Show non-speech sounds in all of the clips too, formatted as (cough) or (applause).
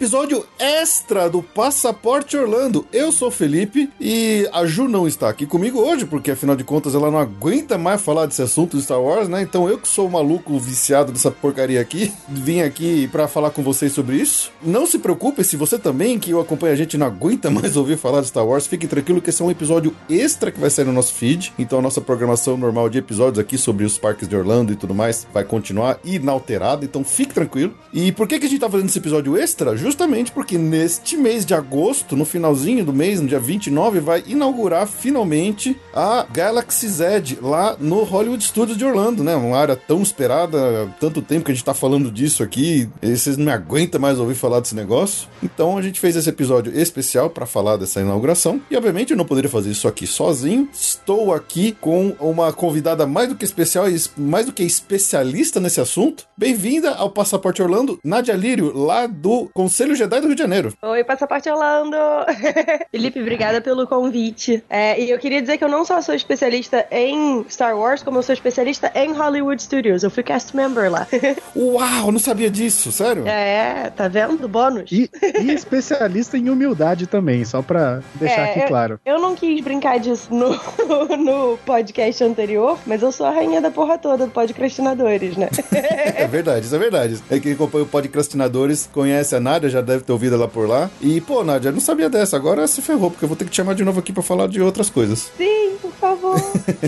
Episódio extra do Passaporte Orlando. Eu sou o Felipe e a Ju não está aqui comigo hoje, porque afinal de contas ela não aguenta mais falar desse assunto de Star Wars, né? Então eu que sou o maluco viciado dessa porcaria aqui, (laughs) vim aqui para falar com vocês sobre isso. Não se preocupe se você também, que acompanha a gente, não aguenta (laughs) mais ouvir falar de Star Wars, fique tranquilo que esse é um episódio extra que vai sair no nosso feed. Então a nossa programação normal de episódios aqui sobre os parques de Orlando e tudo mais vai continuar inalterada, então fique tranquilo. E por que, que a gente tá fazendo esse episódio extra? Justamente porque neste mês de agosto, no finalzinho do mês, no dia 29, vai inaugurar finalmente a Galaxy Z lá no Hollywood Studios de Orlando, né? Uma área tão esperada, tanto tempo que a gente tá falando disso aqui, e vocês não me aguentam mais ouvir falar desse negócio. Então a gente fez esse episódio especial para falar dessa inauguração. E obviamente eu não poderia fazer isso aqui sozinho. Estou aqui com uma convidada mais do que especial e mais do que especialista nesse assunto. Bem-vinda ao Passaporte Orlando, Nadia Lírio lá do Conselho Jedi do Rio de Janeiro. Oi, Passaporte Orlando! (laughs) Felipe, obrigada pelo convite. É, e eu queria dizer que eu não só sou especialista em Star Wars, como eu sou especialista em Hollywood Studios. Eu fui cast member lá. (laughs) Uau, não sabia disso, sério? É, tá vendo? Bônus. E, e especialista em humildade também, só pra deixar é, aqui claro. Eu, eu, não quis brincar disso no, (laughs) no podcast anterior, mas eu sou a rainha da porra toda do podcastinadores, né? é verdade, isso é verdade. É quem acompanha o podcastinador conhece a Nádia, já deve ter ouvido ela por lá. E, pô, Nádia, eu não sabia dessa, agora se ferrou, porque eu vou ter que te chamar de novo aqui para falar de outras coisas. Sim, por favor.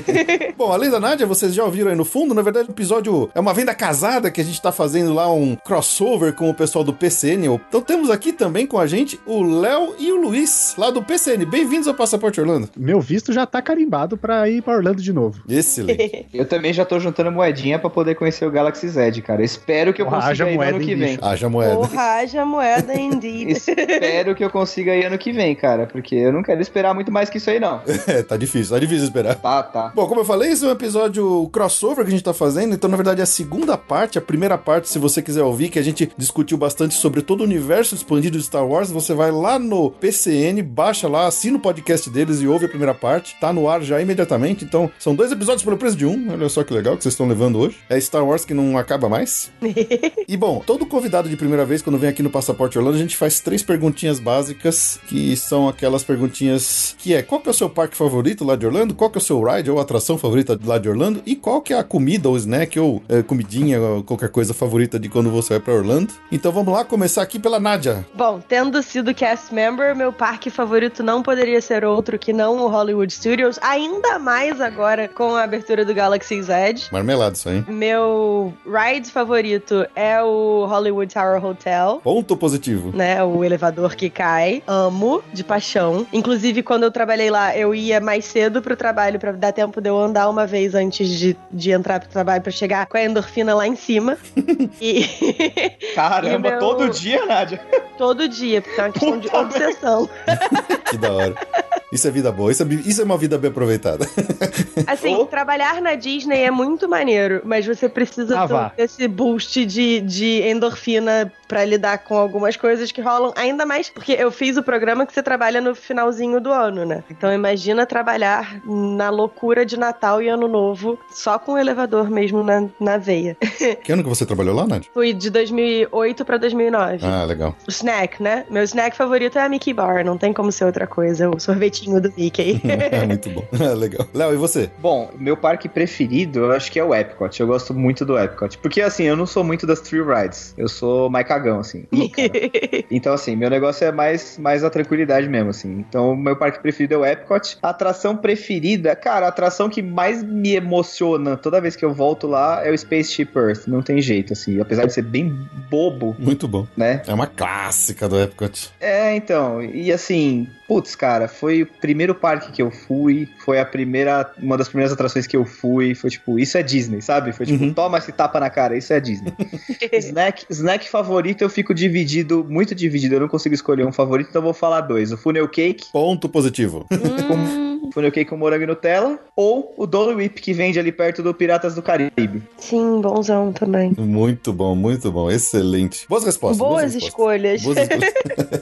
(laughs) Bom, além da Nádia, vocês já ouviram aí no fundo, na verdade o episódio é uma venda casada que a gente tá fazendo lá um crossover com o pessoal do PCN. Então temos aqui também com a gente o Léo e o Luiz, lá do PCN. Bem-vindos ao Passaporte Orlando. Meu visto já tá carimbado pra ir pra Orlando de novo. Excelente. (laughs) eu também já tô juntando moedinha pra poder conhecer o Galaxy Z, cara. Espero que eu consiga ir ano que vem. Haja moeda. Porra, haja moeda, (laughs) indeed. Espero que eu consiga ir ano que vem, cara, porque eu não quero esperar muito mais que isso aí, não. (laughs) é, tá difícil, tá difícil esperar. Tá, tá. Bom, como eu falei, esse é um episódio crossover que a gente tá fazendo, então na verdade é a segunda parte, a primeira parte, se você quiser ouvir, que a gente discutiu bastante sobre todo o universo expandido de Star Wars, você vai lá no PCN, baixa lá, assina o podcast deles e ouve a primeira parte, tá no ar já imediatamente, então são dois episódios pelo preço de um, olha só que legal que vocês estão levando hoje. É Star Wars que não acaba mais. (laughs) e bom, todo convidado de primeira vez, quando vem aqui no Passaporte Orlando, a gente faz três perguntinhas básicas, que são aquelas perguntinhas que é, qual que é o seu parque favorito lá de Orlando? Qual que é o seu ride ou atração favorita lá de Orlando? E qual que é a comida ou snack ou é, comidinha ou qualquer coisa favorita de quando você vai para Orlando? Então vamos lá, começar aqui pela Nádia. Bom, tendo sido cast member, meu parque favorito não poderia ser outro que não o Hollywood Studios, ainda mais agora com a abertura do Galaxy Z. Marmelado isso aí. Meu ride favorito é o Hollywood Tower Hotel. Ponto positivo. Né, o elevador que cai. Amo, de paixão. Inclusive, quando eu trabalhei lá, eu ia mais cedo pro trabalho para dar tempo de eu andar uma vez antes de, de entrar pro trabalho para chegar com a endorfina lá em cima. e... (laughs) Caramba, e meu... todo dia, Nádia? Todo dia, porque é uma questão Puta de obsessão. (laughs) que da hora. Isso é vida boa, isso é, isso é uma vida bem aproveitada. (laughs) Assim, oh. trabalhar na Disney é muito maneiro, mas você precisa ah, ter esse boost de, de endorfina para lidar com algumas coisas que rolam, ainda mais porque eu fiz o programa que você trabalha no finalzinho do ano, né? Então imagina trabalhar na loucura de Natal e Ano Novo só com o elevador mesmo na, na veia. (laughs) Que ano que você trabalhou lá, Nath? Fui de 2008 para 2009. Ah, legal. O snack, né? Meu snack favorito é a Mickey Bar, não tem como ser outra coisa. O sorvetinho do Mickey. (laughs) é muito bom. (laughs) É, legal. Léo, e você? Bom, meu parque preferido, eu acho que é o Epcot. Eu gosto muito do Epcot. Porque, assim, eu não sou muito das Three Rides. Eu sou mais cagão, assim. (laughs) então, assim, meu negócio é mais, mais a tranquilidade mesmo, assim. Então, meu parque preferido é o Epcot. A atração preferida, cara, a atração que mais me emociona toda vez que eu volto lá é o Spaceship Earth. Não tem jeito, assim. Apesar de ser bem bobo. Muito bom. Né? É uma clássica do Epcot. É, então. E assim, putz, cara, foi o primeiro parque que eu fui. Foi a primeira. Uma das primeiras atrações que eu fui. Foi tipo, isso é Disney, sabe? Foi tipo, uhum. toma esse tapa na cara, isso é Disney. (laughs) snack, snack favorito eu fico dividido, muito dividido. Eu não consigo escolher um favorito, então eu vou falar dois. O funnel cake. Ponto positivo. com, funnel cake com morango e Nutella. Ou o Dole Whip, que vende ali perto do Piratas do Caribe. Sim, bonzão também. Muito bom, muito bom. Excelente. Boas respostas. Boas, boas escolhas. Boas escolhas.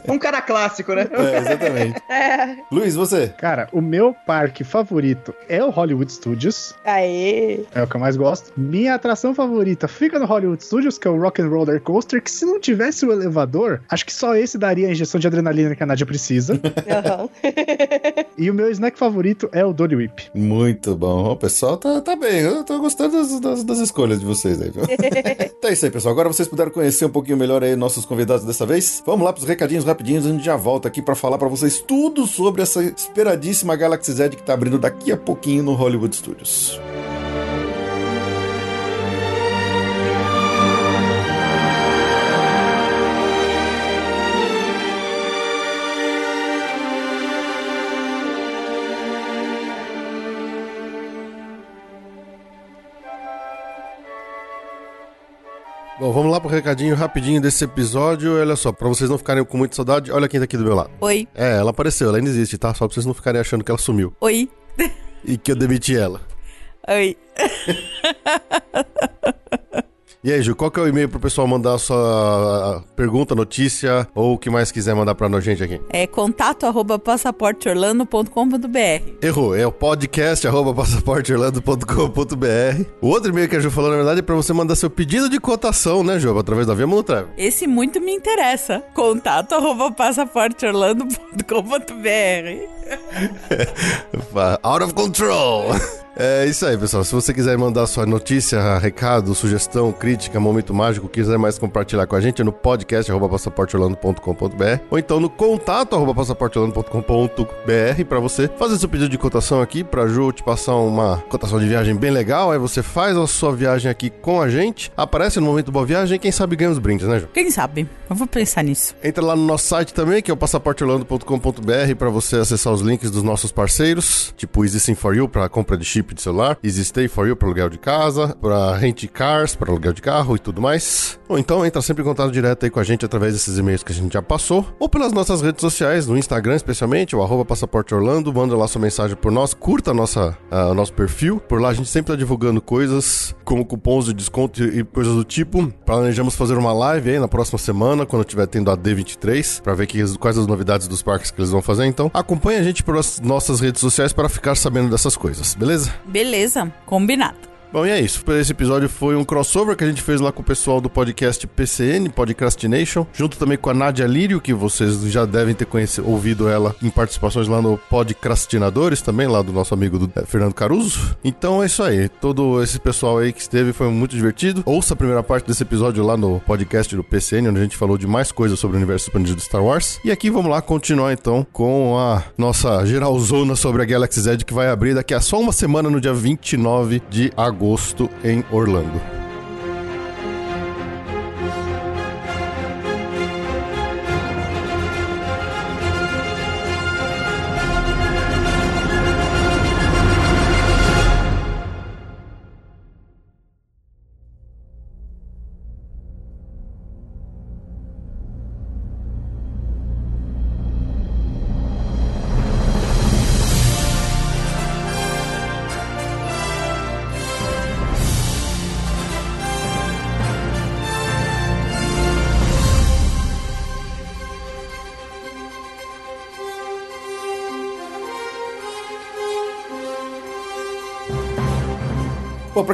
(laughs) um cara clássico, né? É, exatamente. (laughs) É. Luiz, você? Cara, o meu parque favorito é o Hollywood Studios. Aê! É o que eu mais gosto. Minha atração favorita fica no Hollywood Studios, que é o Rock and Roller Coaster, que se não tivesse o elevador, acho que só esse daria a injeção de adrenalina que a Nadia precisa. (laughs) Uhum. e o meu snack favorito é o Dolly Whip. Muito bom. O pessoal tá, tá bem. Eu tô gostando das, das, das escolhas de vocês aí, viu? (laughs) então é isso aí, pessoal. Agora vocês puderam conhecer um pouquinho melhor aí nossos convidados dessa vez. Vamos lá pros recadinhos rapidinhos. A gente já volta aqui para falar para vocês tudo sobre essa esperadíssima Galaxy Z que tá abrindo daqui a pouquinho no Hollywood Studios. Bom, vamos lá pro recadinho rapidinho desse episódio. Olha só, pra vocês não ficarem com muita saudade, olha quem tá aqui do meu lado. Oi. É, ela apareceu, ela ainda existe, tá? Só pra vocês não ficarem achando que ela sumiu. Oi. E que eu demiti ela. Oi. (laughs) E aí, Ju, qual que é o e-mail pro pessoal mandar a sua pergunta, notícia ou o que mais quiser mandar pra nós, gente aqui? É contato arroba passaporteorlando.com.br Errou, é o podcast arroba passaporteorlando.com.br O outro e-mail que a Ju falou, na verdade, é pra você mandar seu pedido de cotação, né, Ju, através da Via Travel. Esse muito me interessa. Contato arroba passaporteorlando.com.br (laughs) Out of control! É isso aí, pessoal. Se você quiser mandar sua notícia, recado, sugestão, crítica, momento mágico, quiser mais compartilhar com a gente, é no podcast passaporteorlando.com.br ou então no contato passaporteorlando.com.br para você fazer seu pedido de cotação aqui pra Ju te passar uma cotação de viagem bem legal. Aí você faz a sua viagem aqui com a gente, aparece no momento boa viagem quem sabe ganha os brindes, né, Ju? Quem sabe? Eu vou pensar nisso. Entra lá no nosso site também, que é o passaporteorlando.com.br para você acessar os links dos nossos parceiros, tipo Easy Sim for You para compra de chip de celular, Easy Stay for You para aluguel de casa, para Rent Cars para aluguel de carro e tudo mais. Ou então entra sempre em contato direto aí com a gente através desses e-mails que a gente já passou, ou pelas nossas redes sociais, no Instagram especialmente, o Passaporte Orlando, manda lá sua mensagem por nós, curta nossa, uh, nosso perfil, por lá a gente sempre tá divulgando coisas como cupons de desconto e coisas do tipo. Planejamos fazer uma live aí na próxima semana, quando tiver tendo a D23, para ver que, quais as novidades dos parques que eles vão fazer. Então acompanhe a gente por nossas redes sociais para ficar sabendo dessas coisas, beleza? Beleza, combinado. Bom, e é isso. Esse episódio foi um crossover que a gente fez lá com o pessoal do podcast PCN, Podcastination, junto também com a Nadia Lírio, que vocês já devem ter conhecido, ouvido ela em participações lá no Podcastinadores também, lá do nosso amigo do, é, Fernando Caruso. Então é isso aí. Todo esse pessoal aí que esteve foi muito divertido. Ouça a primeira parte desse episódio lá no podcast do PCN, onde a gente falou de mais coisas sobre o universo expandido de Star Wars. E aqui vamos lá continuar então com a nossa geralzona sobre a Galaxy Z que vai abrir daqui a só uma semana no dia 29 de agosto agosto em Orlando.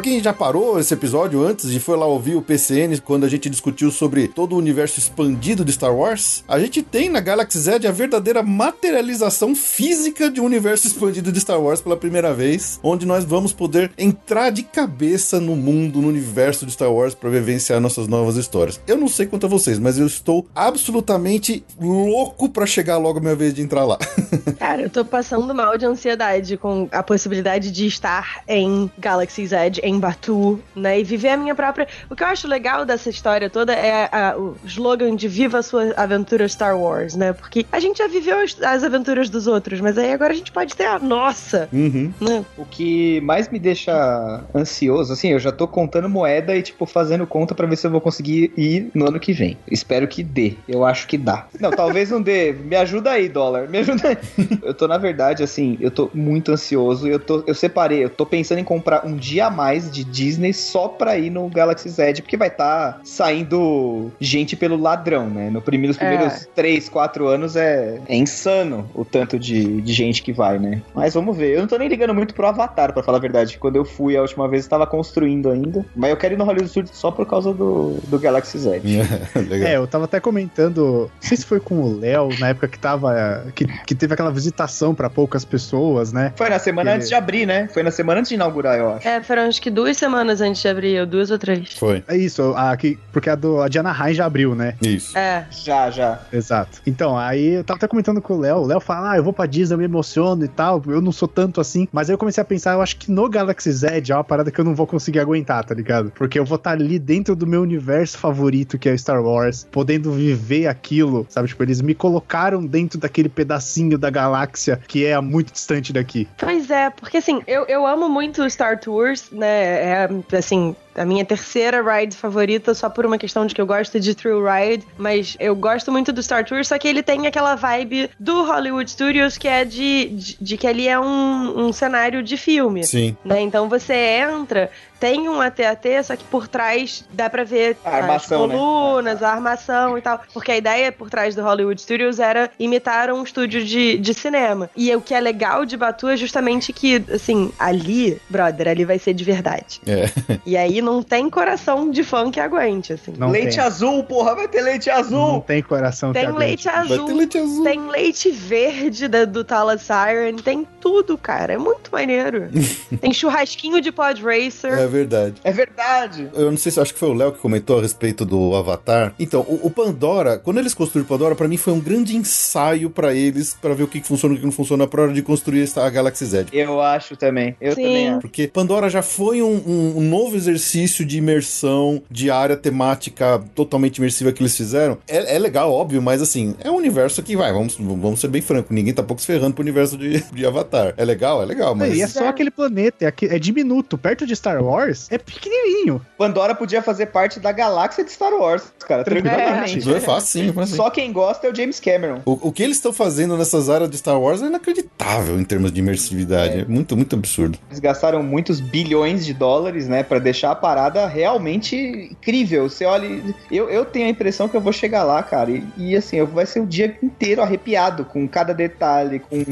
Quem já parou esse episódio antes e foi lá ouvir o PCN quando a gente discutiu sobre todo o universo expandido de Star Wars, a gente tem na Galaxy Z a verdadeira materialização física de um universo expandido de Star Wars pela primeira vez, onde nós vamos poder entrar de cabeça no mundo, no universo de Star Wars para vivenciar nossas novas histórias. Eu não sei quanto a vocês, mas eu estou absolutamente louco para chegar logo a minha vez de entrar lá. (laughs) Cara, eu tô passando mal de ansiedade com a possibilidade de estar em Galaxy's Edge, em Batu, né? E viver a minha própria. O que eu acho legal dessa história toda é a, o slogan de Viva a sua aventura Star Wars, né? Porque a gente já viveu as, as aventuras dos outros, mas aí agora a gente pode ter a nossa. Uhum. Né? O que mais me deixa ansioso, assim, eu já tô contando moeda e, tipo, fazendo conta para ver se eu vou conseguir ir no ano que vem. Espero que dê. Eu acho que dá. Não, talvez não dê. (laughs) Me ajuda aí, dólar. Me ajuda aí. eu tô, na verdade, assim, eu tô muito ansioso. Eu, tô, eu separei, eu tô pensando em comprar um dia a mais de Disney só pra ir no Galaxy Z, porque vai estar tá saindo gente pelo ladrão, né? No primeiro, nos primeiros é. 3, 4 anos é, é insano o tanto de, de gente que vai, né? Mas vamos ver. Eu não tô nem ligando muito pro Avatar, pra falar a verdade. Quando eu fui a última vez, eu tava construindo ainda. Mas eu quero ir no Hollywood Studios só por causa do, do Galaxy Z. (laughs) é, eu tava até comentando, não sei se foi com o Léo, na época que tava. Que, que teve aquela visitação para poucas pessoas, né? Foi na semana antes de abrir, né? Foi na semana antes de inaugurar, eu acho. É, foram acho que duas semanas antes de abrir, ou duas ou três. Foi. É isso, a, que, porque a, do, a de Anaheim já abriu, né? Isso. É. Já, já. Exato. Então, aí eu tava até comentando com o Léo, o Léo fala, ah, eu vou pra Disney, eu me emociono e tal, eu não sou tanto assim, mas aí eu comecei a pensar, eu acho que no Galaxy Z é uma parada que eu não vou conseguir aguentar, tá ligado? Porque eu vou estar tá ali dentro do meu universo favorito, que é o Star Wars, podendo viver aquilo, sabe? Tipo, eles me colocaram dentro daquele pedacinho da galáxia que é muito distante daqui. Pois é, porque assim, eu, eu amo muito Star Tours, né? É, assim, a minha terceira ride favorita, só por uma questão de que eu gosto de Thrill Ride, mas eu gosto muito do Star Tours, só que ele tem aquela vibe do Hollywood Studios, que é de, de, de que ali é um, um cenário de filme. Sim. Né? Então você entra, tem um AT-AT, só que por trás dá pra ver a armação, as né? colunas, né? a armação e tal. Porque a ideia por trás do Hollywood Studios era imitar um estúdio de, de cinema. E o que é legal de Batu é justamente que, assim, ali, brother, ali vai ser de verdade. É. E aí não tem coração de fã que aguente, assim. Não leite tem. azul, porra, vai ter leite azul. Não tem coração tem que leite aguente. Azul, vai ter leite azul. Tem leite verde da, do Talas Siren, tem tudo, cara. É muito maneiro. (laughs) tem churrasquinho de Pod Racer. É verdade. É verdade. Eu não sei se acho que foi o Léo que comentou a respeito do Avatar. Então, o, o Pandora, quando eles construíram o Pandora, para mim foi um grande ensaio para eles, para ver o que, que funciona e o que não funciona pra hora de construir a Galaxy Z. Eu acho também. Eu Sim. também acho. Porque Pandora já foi um, um, um novo exercício de imersão, de área temática totalmente imersiva que eles fizeram. É, é legal, óbvio, mas assim, é um universo que vai, vamos, vamos ser bem franco, ninguém tá pouco se ferrando pro universo de, de Avatar. É legal, é legal, mas. É, e é só aquele planeta, é, é diminuto. Perto de Star Wars, é pequenininho. Pandora podia fazer parte da galáxia de Star Wars, cara, tranquilamente. É, é fácil, sim, Só quem gosta é o James Cameron. O, o que eles estão fazendo nessas áreas de Star Wars é inacreditável em termos de imersividade. É, é muito, muito absurdo. Eles gastaram muitos bilhões de dólares, né, para deixar a parada realmente incrível. Você olha. Eu, eu tenho a impressão que eu vou chegar lá, cara, e, e assim, eu, vai ser o dia inteiro arrepiado com cada detalhe, com.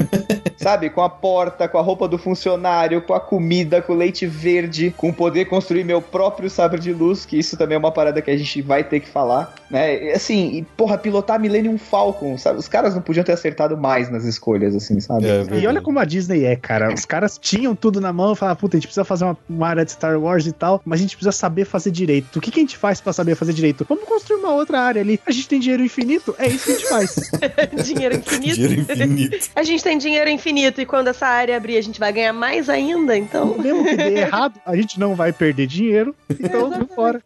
Sabe, com a porta, com a roupa do funcionário, com a comida, com o leite verde, com poder construir meu próprio sabre de luz, que isso também é uma parada que a gente vai ter que falar, né? Assim, e, porra, pilotar Millennium Falcon, sabe? Os caras não podiam ter acertado mais nas escolhas, assim, sabe? É, e olha como a Disney é, cara. Os caras tinham tudo na mão e falavam, puta, a gente precisa fazer uma, uma, área de Star Wars e tal, mas a gente precisa saber fazer direito. O que, que a gente faz para saber fazer direito? Vamos construir uma outra área ali. A gente tem dinheiro infinito, é isso que a gente faz. (laughs) dinheiro infinito? dinheiro infinito. (laughs) a gente tem dinheiro infinito e quando essa área abrir, a gente vai ganhar mais ainda, então. Mesmo que dê (laughs) errado, a gente não vai perder dinheiro, então vamos fora.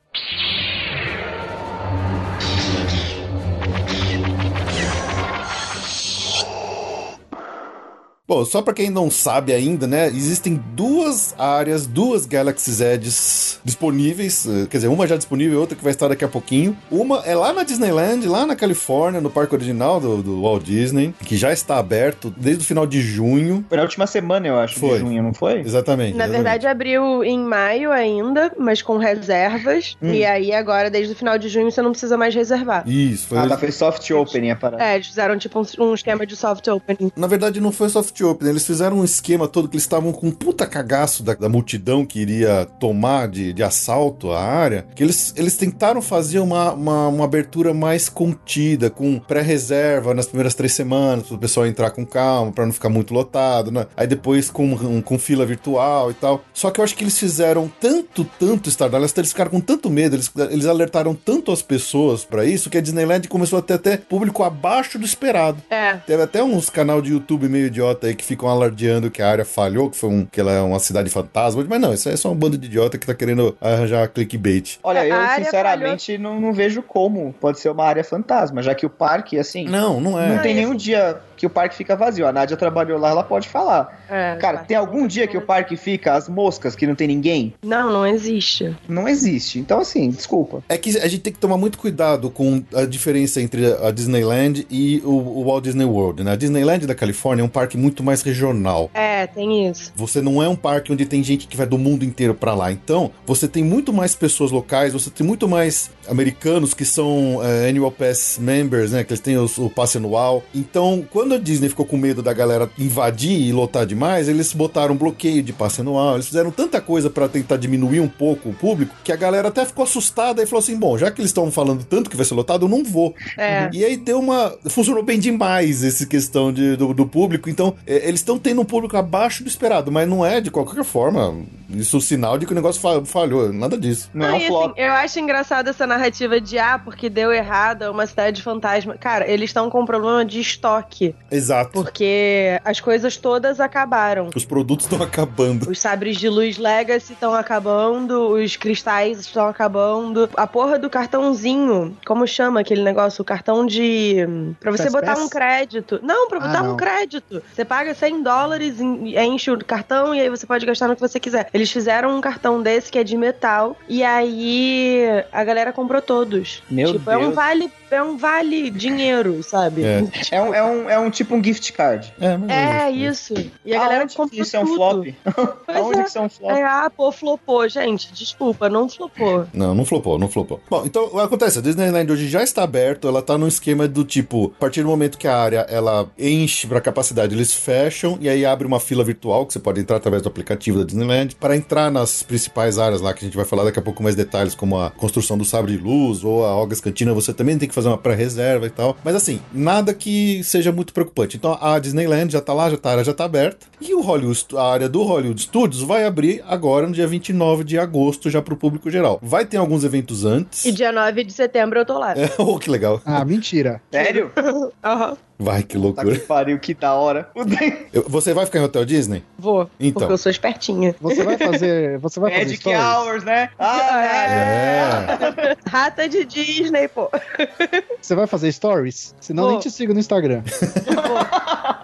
Bom, só para quem não sabe ainda, né, existem duas áreas, duas Galaxy Edges disponíveis, eh, quer dizer, uma já disponível e outra que vai estar daqui a pouquinho. Uma é lá na Disneyland, lá na Califórnia, no parque original do, do Walt Disney, que já está aberto desde o final de junho. Foi na última semana, eu acho, foi. de junho, não foi? Exatamente. Na exatamente. verdade, abriu em maio ainda, mas com reservas. Hum. E aí, agora, desde o final de junho, você não precisa mais reservar. Isso. Foi ah, tá, foi soft opening a parada. É, eles fizeram tipo um, um esquema de soft opening. Na verdade, não foi soft soft open, eles fizeram um esquema todo que eles estavam com um puta cagaço da, da multidão que iria tomar de, de assalto a área, que eles, eles tentaram fazer uma, uma, uma abertura mais contida, com pré-reserva nas primeiras três semanas, para o pessoal entrar com calma, para não ficar muito lotado, né? Aí depois com, com fila virtual e tal. Só que eu acho que eles fizeram tanto, tanto Stardust, eles ficaram com tanto medo, eles, eles alertaram tanto as pessoas para isso, que a Disneyland começou a ter até público abaixo do esperado. É. Teve até uns canal de YouTube meio idiota aí que ficam alardeando que a área falhou, que foi um, que ela é uma cidade fantasma, mas não, isso é só um bando de idiota que tá querendo arranjar clickbait. Olha, A eu sinceramente não, não vejo como pode ser uma área fantasma, já que o parque, assim, Não, não é. não tem nenhum assim- dia que o parque fica vazio. A Nádia trabalhou lá, ela pode falar. É, Cara, tem algum dia que o parque fica as moscas, que não tem ninguém? Não, não existe. Não existe. Então, assim, desculpa. É que a gente tem que tomar muito cuidado com a diferença entre a Disneyland e o, o Walt Disney World, né? A Disneyland da Califórnia é um parque muito mais regional. É, tem isso. Você não é um parque onde tem gente que vai do mundo inteiro pra lá. Então, você tem muito mais pessoas locais, você tem muito mais americanos que são é, Annual Pass members, né? Que eles têm os- o passe anual. Então, quando a Disney ficou com medo da galera invadir e lotar demais, eles botaram um bloqueio de passe anual. Eles fizeram tanta coisa pra tentar diminuir um pouco o público que a galera até ficou assustada e falou assim: bom, já que eles estão falando tanto que vai ser lotado, eu não vou. É. E aí deu uma. Funcionou bem demais essa questão de, do, do público. Então, eles estão tendo um público abaixo do esperado, mas não é de qualquer forma. Isso é um sinal de que o negócio fa- falhou. Nada disso. Não, Não, é um flop. assim, eu acho engraçada essa narrativa de ah, porque deu errado, é uma cidade fantasma. Cara, eles estão com um problema de estoque, Exato. porque as coisas todas acabaram. Os produtos estão acabando. Os sabres de luz Legacy estão acabando, os cristais estão acabando. A porra do cartãozinho, como chama aquele negócio? O cartão de. Pra você Fast botar Pass? um crédito. Não, pra Ah, botar um não. crédito. Você paga 100 dólares, en- enche o cartão e aí você pode gastar no que você quiser. Eles fizeram um cartão desse que é de metal e aí a galera comprou todos. Meu tipo, é um Deus. vale, é um vale dinheiro, sabe? É. (laughs) É um, é, um, é um tipo um gift card. É, mas É, isso. E a galera Aonde que comprou isso é um tudo. flop? (laughs) Aonde é. que isso é um flop? É, ah, pô, flopou, gente. Desculpa, não flopou. Não, não flopou, não flopou. Bom, então o que acontece, a Disneyland hoje já está aberto, ela tá num esquema do tipo, a partir do momento que a área ela enche pra capacidade, eles fecham e aí abre uma fila virtual que você pode entrar através do aplicativo da Disneyland para entrar nas principais áreas lá que a gente vai falar daqui a pouco mais detalhes, como a construção do sabre de luz ou a Ogas Cantina, você também tem que fazer uma pré-reserva e tal. Mas assim, nada que seja muito preocupante. Então a Disneyland já tá lá, já tá, a área já tá aberta. E o Hollywood, a área do Hollywood Studios vai abrir agora no dia 29 de agosto já pro público geral. Vai ter alguns eventos antes. E dia 9 de setembro eu tô lá. É, (laughs) oh, que legal. Ah, mentira. Sério? (laughs) Aham. Vai, que Tá loucura. que pariu, que da hora. (laughs) Eu- você vai ficar em Hotel Disney? Vou. Então. Porque eu sou espertinha. Você vai fazer. Você vai fazer Magic stories? Hours, né? Ah, É. Rata de Disney, pô. (laughs) Você vai fazer stories? Senão Vou. nem te sigo no Instagram.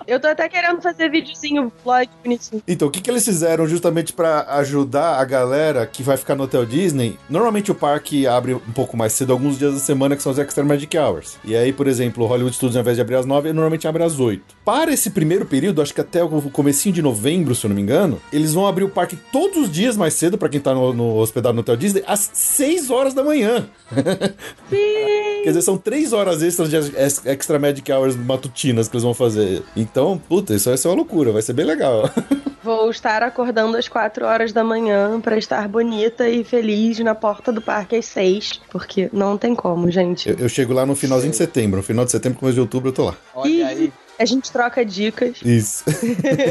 Eu tô até querendo fazer videozinho, vlog bonitinho. Então, o que, que eles fizeram justamente pra ajudar a galera que vai ficar no Hotel Disney? Normalmente o parque abre um pouco mais cedo, alguns dias da semana, que são os Extra Magic Hours. E aí, por exemplo, o Hollywood Studios, ao invés de abrir às 9, normalmente abre às 8. Para esse primeiro período, acho que até o comecinho de novembro, se eu não me engano, eles vão abrir o parque todos os dias mais cedo, pra quem tá no, no hospedado no Hotel Disney, às 6 horas da manhã. (laughs) Quer dizer, são 3 horas extras de ex- Extra Magic Hours matutinas que eles vão fazer. Então, puta, isso vai ser uma loucura, vai ser bem legal. (laughs) Vou estar acordando às 4 horas da manhã pra estar bonita e feliz na porta do parque às 6. Porque não tem como, gente. Eu, eu chego lá no finalzinho de setembro. No final de setembro, começo de outubro, eu tô lá. Olha aí. A gente troca dicas. Isso.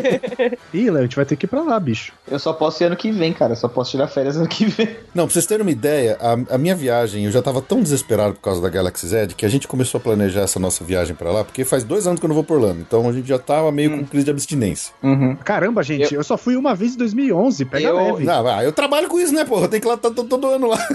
(laughs) Ih, Léo, a gente vai ter que ir pra lá, bicho. Eu só posso ir ano que vem, cara. Eu só posso tirar férias ano que vem. Não, pra vocês terem uma ideia, a, a minha viagem, eu já tava tão desesperado por causa da Galaxy Z que a gente começou a planejar essa nossa viagem pra lá, porque faz dois anos que eu não vou por Orlando. Então a gente já tava meio com crise de abstinência. Uhum. Caramba, gente, eu, só fui uma vez em 2011. Pega Eu- leve. Não, ah, eu trabalho com isso, né, porra? Eu tenho que ir lá todo, todo ano lá. (laughs)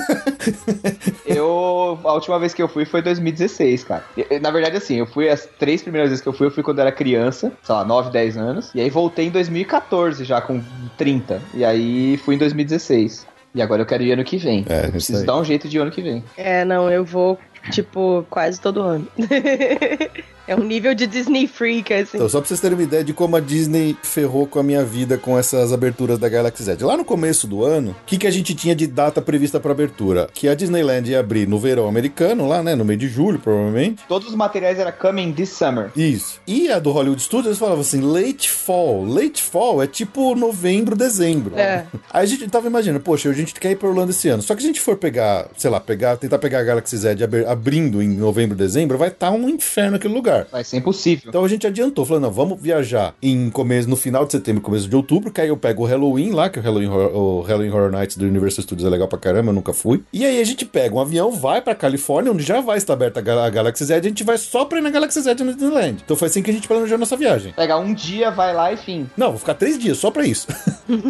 Eu. A última vez que eu fui foi em 2016, cara. Na verdade, assim, eu fui as três primeiras vezes que eu fui, eu fui quando eu era criança, sei lá, 9, 10 anos. E aí voltei em 2014, já com 30. E aí fui em 2016. E agora eu quero ir ano que vem. É, eu isso preciso dar um jeito de ir ano que vem. É, não, eu vou, tipo, quase todo ano. (laughs) É um nível de Disney freak, assim. Então, só pra vocês terem uma ideia de como a Disney ferrou com a minha vida com essas aberturas da Galaxy Z. Lá no começo do ano, o que, que a gente tinha de data prevista pra abertura? Que a Disneyland ia abrir no verão americano, lá, né? No meio de julho, provavelmente. Todos os materiais era coming this summer. Isso. E a do Hollywood Studios, eles falavam assim, late fall. Late fall é tipo novembro, dezembro. É. (laughs) Aí a gente tava imaginando, poxa, a gente quer ir pra Orlando esse ano. Só que se a gente for pegar, sei lá, pegar, tentar pegar a Galaxy Z ab- abrindo em novembro, dezembro, vai estar um inferno aquele lugar. Vai ser impossível. Então a gente adiantou, falando, não, vamos viajar em começo, no final de setembro, começo de outubro, que aí eu pego o Halloween lá, que o Halloween, Horror- o Halloween Horror Nights do Universal Studios é legal pra caramba, eu nunca fui. E aí a gente pega um avião, vai pra Califórnia, onde já vai estar aberta a, Gal- a Galaxy Z, a gente vai só pra ir na Galaxy Z no Disneyland. Então foi assim que a gente planejou a nossa viagem. Pega um dia, vai lá e fim. Não, vou ficar três dias só pra isso.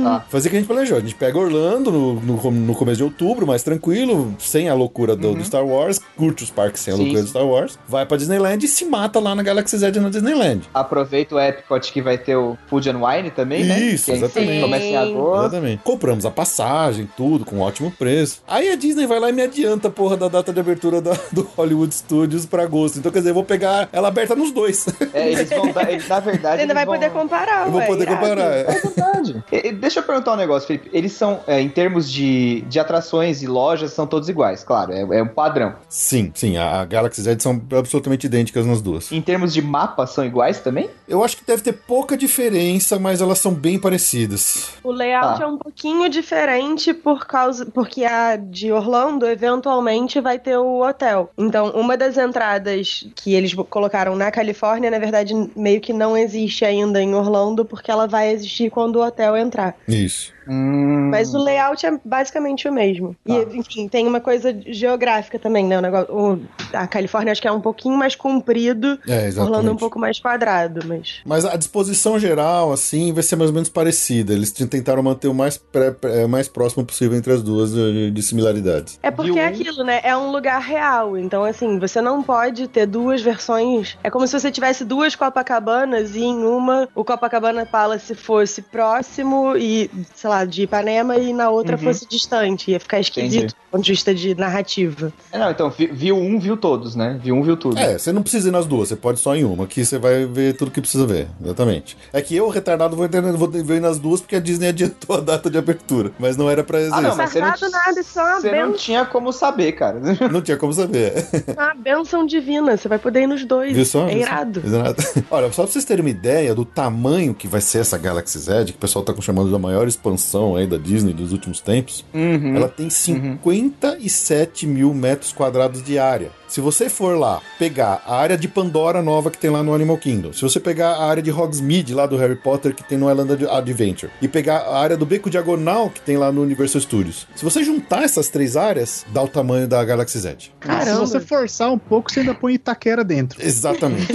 Tá. (laughs) Foi assim que a gente planejou. A gente pega Orlando no, no, no começo de outubro, mais tranquilo, sem a loucura do, do Star Wars, curte os parques sem a Sim, loucura do Star Wars, vai pra Disneyland e se mata lá na Galaxy Z no Disneyland. Aproveita o Epcot que vai ter o Food and Wine também, né? Isso, exatamente. Começa em agosto. Exatamente. Compramos a passagem, tudo, com ótimo preço. Aí a Disney vai lá e me adianta a porra da data de abertura da- (laughs) do Hollywood Studios pra agosto. Então, quer dizer, eu vou pegar ela aberta nos dois. (laughs) É, eles vão dar. eles- na verdade. Você ainda vai vão- poder comparar, eu vou poder comparar. É verdade. E- e Deixa eu perguntar um negócio, Felipe. Eles são, é, em termos de, de atrações e lojas, são todos iguais, claro. É, é um padrão. Sim, sim, a, a Galaxy Z são absolutamente idênticas nas duas. Em termos de mapa, são iguais também? Eu acho que deve ter pouca diferença, mas elas são bem parecidas. O layout Tá. é um pouquinho diferente por causa porque a de Orlando eventualmente vai ter o hotel. Então, uma das entradas que eles colocaram na Califórnia, na verdade, meio que não existe ainda em Orlando, porque ela vai existir quando o hotel entrar. Isso. Hum. Mas o layout é basicamente o mesmo. Tá. E, enfim, tem uma coisa geográfica também, né? O negócio, o- a Califórnia acho que é um pouquinho mais comprido, É. Orlando é um pouco mais quadrado, mas. Mas a disposição geral, assim, vai ser mais ou menos parecida. Eles tentaram manter o mais, pré- pré- mais próximo possível entre as duas de, de similaridades. É porque é um? aquilo, né? É um lugar real. Então, assim, você não pode ter duas versões. É como se você tivesse duas Copacabanas e em uma o Copacabana Palace fosse próximo e, sei lá, de Ipanema e na outra Uhum. fosse distante. Ia ficar esquisito Entendi. do ponto de vista de narrativa. É, não, então, vi- viu um, viu todos, né? Viu um, viu tudo. É, você não precisa ir nas duas, você pode só em uma, que você vai ver tudo que precisa ver. Exatamente. É que eu, retardado, vou, ter- vou ver nas duas porque a Disney (laughs) adiantou a data de abertura. Mas não era pra Ah, não, isso. mas você não, nada, isso é uma você não tinha como saber, cara. (laughs) Não tinha como saber. Uma benção divina. Você vai poder ir nos dois. Viu só? É Viu só? irado. Exato. Olha, só pra vocês terem uma ideia do tamanho que vai ser essa Galaxy Z, que o pessoal tá chamando da maior expansão aí da Disney dos últimos tempos, Uhum. ela tem 57 mil metros quadrados de área. Se você for lá pegar a área de Pandora nova que tem lá no Animal Kingdom, se você pegar a área de Hogsmeade lá do Harry Potter que tem no Island Ad- Adventure, e pegar a área do Beco Diagonal que tem lá no Universal Studios, se você juntar essas três áreas, dá o tamanho da Galaxy Z. Se Caramba. você forçar um pouco, você ainda põe Itaquera dentro. Exatamente.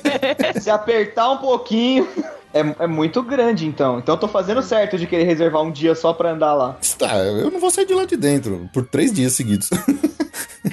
(laughs) Se apertar um pouquinho. É, é muito grande, então. Então eu tô fazendo certo de querer reservar um dia só pra andar lá. Tá, eu não vou sair de lá de dentro por três dias seguidos. (laughs)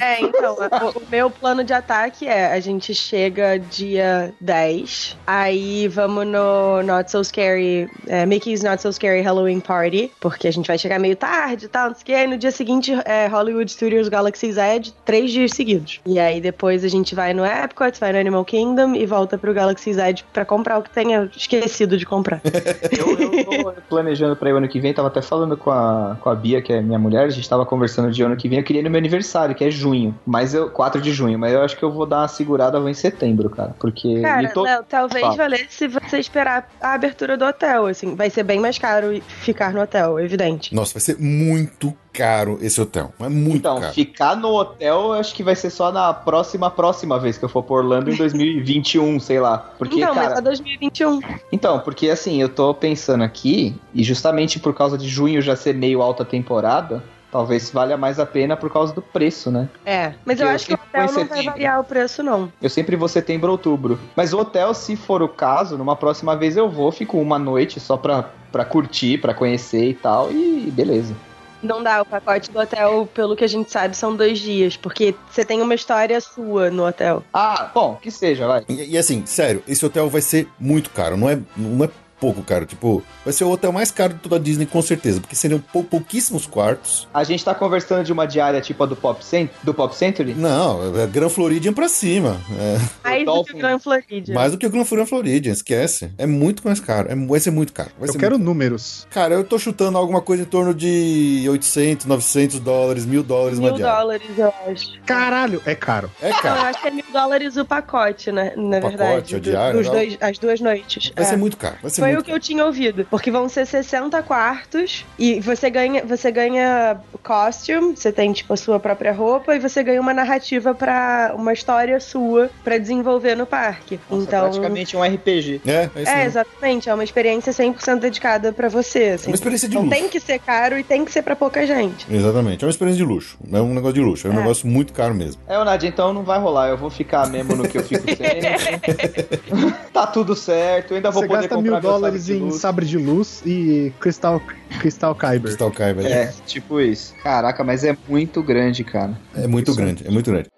É, então, (laughs) o, o meu plano de ataque é: a gente chega dia 10, aí vamos no Not So Scary, é, Mickey's Not So Scary Halloween Party, porque a gente vai chegar meio tarde e tal, não sei o que. Aí no dia seguinte é Hollywood Studios Galaxy's Edge, três dias seguidos. E aí depois a gente vai no Epcot, vai no Animal Kingdom e volta pro Galaxy's Edge pra comprar o que tenha esquecido de comprar. (laughs) Eu, eu tô planejando pra ir o ano que vem, tava até falando com a, com a Bia, que é minha mulher, a gente tava conversando de ano que vem, eu queria ir no meu aniversário, que é junho, mas eu, 4 de junho, mas eu acho que eu vou dar uma segurada, vou em setembro, cara, porque... Cara, tô- Léo, talvez Fala. valesse se você esperar a abertura do hotel, assim. Vai ser bem mais caro ficar no hotel, evidente. Nossa, vai ser muito caro esse hotel. É muito Então, caro. ficar no hotel, eu acho que vai ser só na próxima, próxima vez que eu for pra Orlando em 2021, sei lá. Porque, então, cara, mas é 2021. Então, porque assim, eu tô pensando aqui, e justamente por causa de junho já ser meio alta temporada, talvez valha mais a pena por causa do preço, né? É, mas eu Eu acho que o hotel não vai setembro. variar o preço, não. Eu sempre vou setembro, outubro. Mas o hotel, se for o caso, numa próxima vez eu vou, fico uma noite só pra, pra curtir, pra conhecer e tal, e beleza. Não dá, o pacote do hotel, pelo que a gente sabe, são dois dias, porque você tem uma história sua no hotel. Ah, bom, que seja, vai. E, e assim, sério, esse hotel vai ser muito caro. Não é, não é pouco caro. Tipo, vai ser o hotel mais caro de toda a Disney, com certeza, porque seriam pou, pouquíssimos quartos. A gente tá conversando de uma diária tipo a do Pop, Cent do Pop Century? Não, é Grand Floridian pra cima. É. Mais do que o Grand Floridian. Mais do que o Grand Floridian, esquece. É muito mais caro. É, vai ser muito caro. Vai eu quero caro. números. Cara, eu tô chutando alguma coisa em torno de 800, 900 dólares, mil dólares mil uma diária. Mil dólares, eu acho. Caralho, é caro. É caro. Eu acho que é mil dólares o pacote, né? Na o verdade. Pacote, o diário, dois, as duas noites. Vai é. ser muito caro. Vai ser Foi muito o que eu tinha ouvido. Porque vão ser 60 quartos e você ganha, você ganha costume, você tem, tipo, a sua própria roupa e você ganha uma narrativa para uma história sua para desenvolver no parque. Nossa, então, praticamente um RPG. É, é, é exatamente. É uma experiência 100% dedicada para você. Assim. É uma experiência de então luxo. tem que ser caro e tem que ser para pouca gente. Exatamente. É uma experiência de luxo. É um negócio de luxo. É um é. negócio muito caro mesmo. É, Nadia, então não vai rolar. Eu vou ficar mesmo no que eu fico (laughs) sendo. (laughs) tá tudo certo. Eu ainda vou você poder gasta comprar dólares em luz. sabre de luz e cristal, cristal Kyber. Cristal Kyber. É, é, tipo isso. Caraca, mas é muito grande, cara. É muito isso. grande. É muito grande.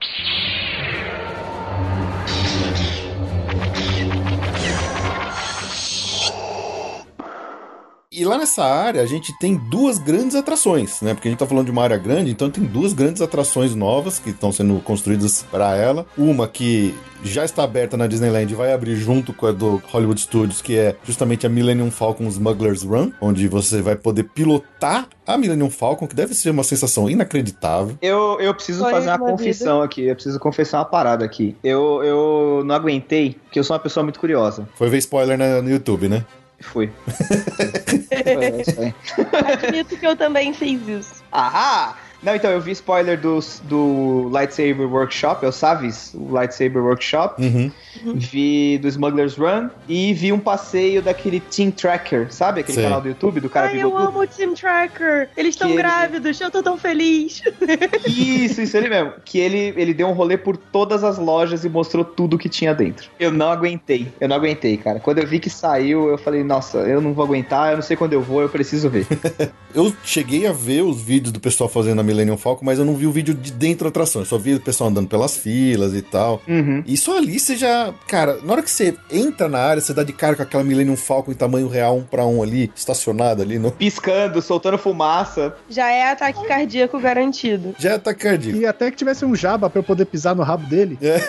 E lá nessa área a gente tem duas grandes atrações, né? Porque a gente tá falando de uma área grande, então tem duas grandes atrações novas que estão sendo construídas para ela. Uma que já está aberta na Disneyland e vai abrir junto com a do Hollywood Studios, que é justamente a Millennium Falcon Smuggler's Run, onde você vai poder pilotar a Millennium Falcon, que deve ser uma sensação inacreditável. Eu, eu preciso Foi fazer uma, uma confissão vida. aqui, eu preciso confessar uma parada aqui. Eu, eu não aguentei, porque eu sou uma pessoa muito curiosa. Foi ver spoiler no YouTube, né? Fui. (laughs) Admito que eu também fiz isso. Ah! Não, então, eu vi spoiler do, do Lightsaber Workshop, é o Savis, o Lightsaber Workshop. Uhum. Vi do Smuggler's Run e vi um passeio daquele Team Tracker, sabe? Aquele Sim. canal do YouTube do cara Ai, eu amo o Team Tracker. Eles estão grávidos, ele... eu tô tão feliz. (laughs) Isso, isso, ele mesmo. Que ele, ele deu um rolê por todas as lojas e mostrou tudo que tinha dentro. Eu não aguentei, eu não aguentei, cara. Quando eu vi que saiu, eu falei, nossa, eu não vou aguentar, eu não sei quando eu vou, eu preciso ver. (laughs) eu cheguei a ver os vídeos do pessoal fazendo a Millennium Falcon, mas eu não vi o vídeo de dentro da atração. Eu só vi o pessoal andando pelas filas e tal. Uhum. E só ali você já. Cara, na hora que você entra na área, você dá de cara com aquela Millennium Falcon em tamanho real, um pra um ali, estacionado ali. No... Piscando, soltando fumaça. Já é ataque cardíaco garantido. Já é ataque cardíaco. E até que tivesse um jaba pra eu poder pisar no rabo dele. É.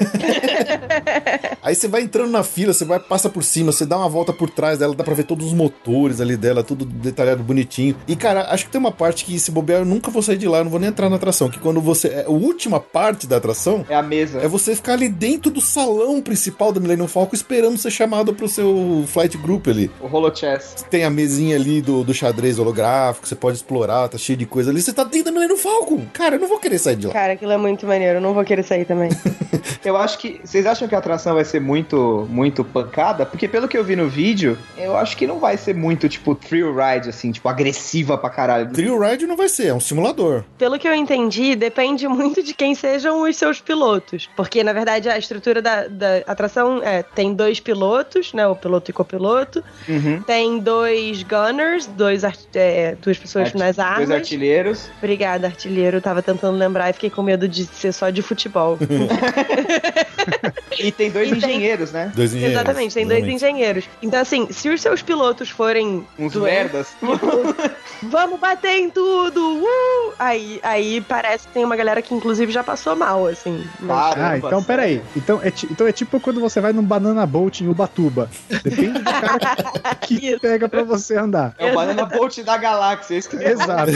(laughs) Aí você vai entrando na fila, você vai, passa por cima, você dá uma volta por trás dela, dá pra ver todos os motores ali dela, tudo detalhado bonitinho. E, cara, acho que tem uma parte que, se bobear, eu nunca vou sair de lá, eu não vou nem entrar na atração. Que quando você. É, a última parte da atração. É a mesa. É você ficar ali dentro do salão principal da Millennium Falcon esperando ser chamado pro seu flight group ali. O Holochess. Tem a mesinha ali do, do xadrez holográfico, você pode explorar, tá cheio de coisa ali. Você tá dentro da Millennium Falcon. Cara, eu não vou querer sair de lá. Cara, aquilo é muito maneiro, eu não vou querer sair também. (laughs) eu acho que. Vocês acham que a atração vai ser muito, muito pancada? Porque pelo que eu vi no vídeo, eu acho que não vai ser muito, tipo, thrill ride, assim, tipo, agressiva pra caralho. Thrill ride não vai ser, é um simulador. Pelo que eu entendi, depende muito de quem sejam os seus pilotos. Porque, na verdade, a estrutura da, da atração é: tem dois pilotos, né? O piloto e copiloto. Uhum. Tem dois gunners, dois é, duas pessoas Art nas armas. Dois artilheiros. Obrigada, artilheiro. tava tentando lembrar e fiquei com medo de ser só de futebol. (laughs) e tem dois e engenheiros, tem... né? Dois engenheiros. Exatamente, tem dois engenheiros. Então, assim, se os seus pilotos forem. Uns merdas. (laughs) Vamos bater em tudo! Uh! Aí, aí parece que tem uma galera que, inclusive, já passou mal, assim. Mas... Ah, então peraí. Então é, então é tipo quando você vai num Banana Boat em Ubatuba. Depende do cara que, (laughs) pega pra você andar. É o Banana Boat da galáxia, isso que Exato.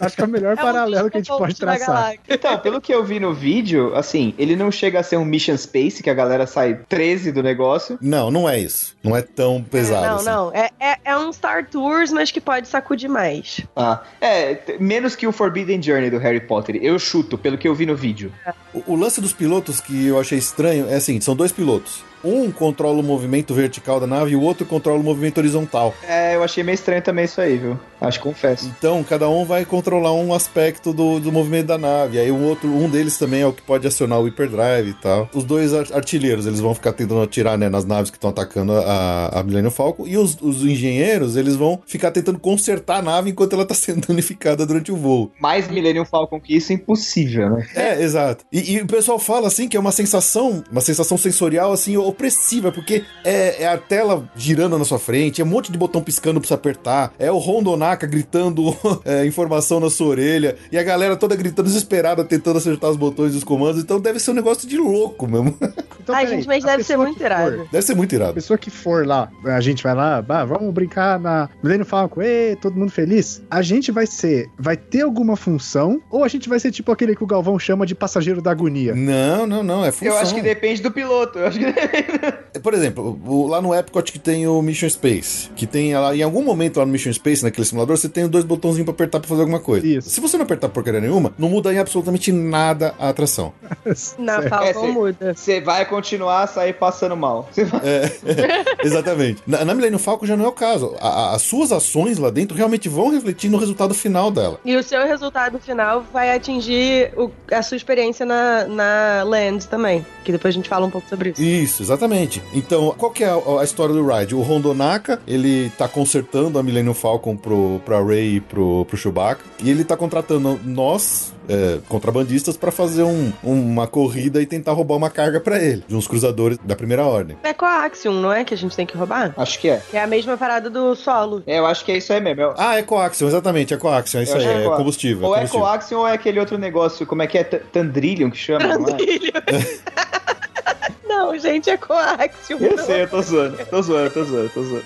Acho que é o melhor é paralelo que a gente pode traçar. Então, pelo que eu vi no vídeo, assim, ele não chega a ser um Mission Space, que a galera sai 13 do negócio. Não, não é isso. Não é tão pesado. É, não, assim. não. É, é, é, um Star Tours, mas que pode sacudir mais. Ah, é, menos que o Forbidden Journey do Harry Potter. Eu chuto, pelo que eu vi no vídeo. O, o lance dos pilotos que eu achei estranho é assim: são dois pilotos. Um controla o movimento vertical da nave e o outro controla o movimento horizontal. É, eu achei meio estranho também isso aí, viu? Acho que confesso. Então, cada um vai controlar um aspecto do, do movimento da nave. Aí o outro, um deles também é o que pode acionar o hyperdrive e tal. Os dois artilheiros, eles vão ficar tentando atirar né, nas naves que estão atacando a, a Millennium Falcon. E os, os engenheiros, eles vão ficar tentando consertar a nave enquanto ela está (laughs) sendo danificada durante o voo. Mais Millennium Falcon que isso é impossível, né? É, exato. E, e, o pessoal fala assim que é uma sensação, uma sensação sensorial assim opressiva, porque é, é, a tela girando na sua frente, é um monte de botão piscando pra você apertar, é o Rondonaka gritando (laughs) é, informação na sua orelha, e a galera toda gritando desesperada, tentando acertar os botões dos comandos, então deve ser um negócio de louco mesmo. (laughs) Então, Ai, gente, mas deve ser muito irado. For, deve ser muito irado. A pessoa que for lá, a gente vai lá, bah, vamos brincar na Milênio Falco, e todo mundo feliz. A gente vai ser, vai ter alguma função, ou a gente vai ser tipo aquele que o Galvão chama de passageiro da agonia? Não, não, não, é função. Eu acho que depende do piloto. Eu acho que... Por exemplo, lá no Epcot que tem o Mission Space, que tem lá, em algum momento lá no Mission Space, naquele simulador, você tem dois botãozinhos pra apertar pra fazer alguma coisa. Isso. Se você não apertar porcaria nenhuma, não muda em absolutamente nada a atração. (laughs) Na Falcon é, muda. Você vai continuar a sair passando mal. É, é, exatamente. Na, na Millennium Falcon já não é o caso. A, a, as suas ações lá dentro realmente vão refletir no resultado final dela. E o seu resultado final vai atingir o, a sua experiência na, na Land também. Que depois a gente fala um pouco sobre isso. Isso, exatamente. Então, qual que é a, a história do ride? O Rondonaka, ele tá consertando a Millennium Falcon pro, pra Ray e pro, pro Chewbacca. E ele tá contratando nós, é, contrabandistas, para fazer um, uma corrida e tentar roubar uma carga para ele, de uns cruzadores da primeira ordem. É com a Axiom, não é? Que a gente tem que roubar? Acho que é. É a mesma parada do solo. É, eu acho que é isso aí mesmo. Eu... Ah, é coaxium, exatamente, é coaxium, é isso aí, é, é combustível. Ou é, combustível. é coaxium ou é aquele outro negócio, como é que é? Tandrillium que chama? Tandrillium. (laughs) Não, gente, é coaxium. Eu sei, eu tô zoando. Tô zoando, tô zoando, tô zoando.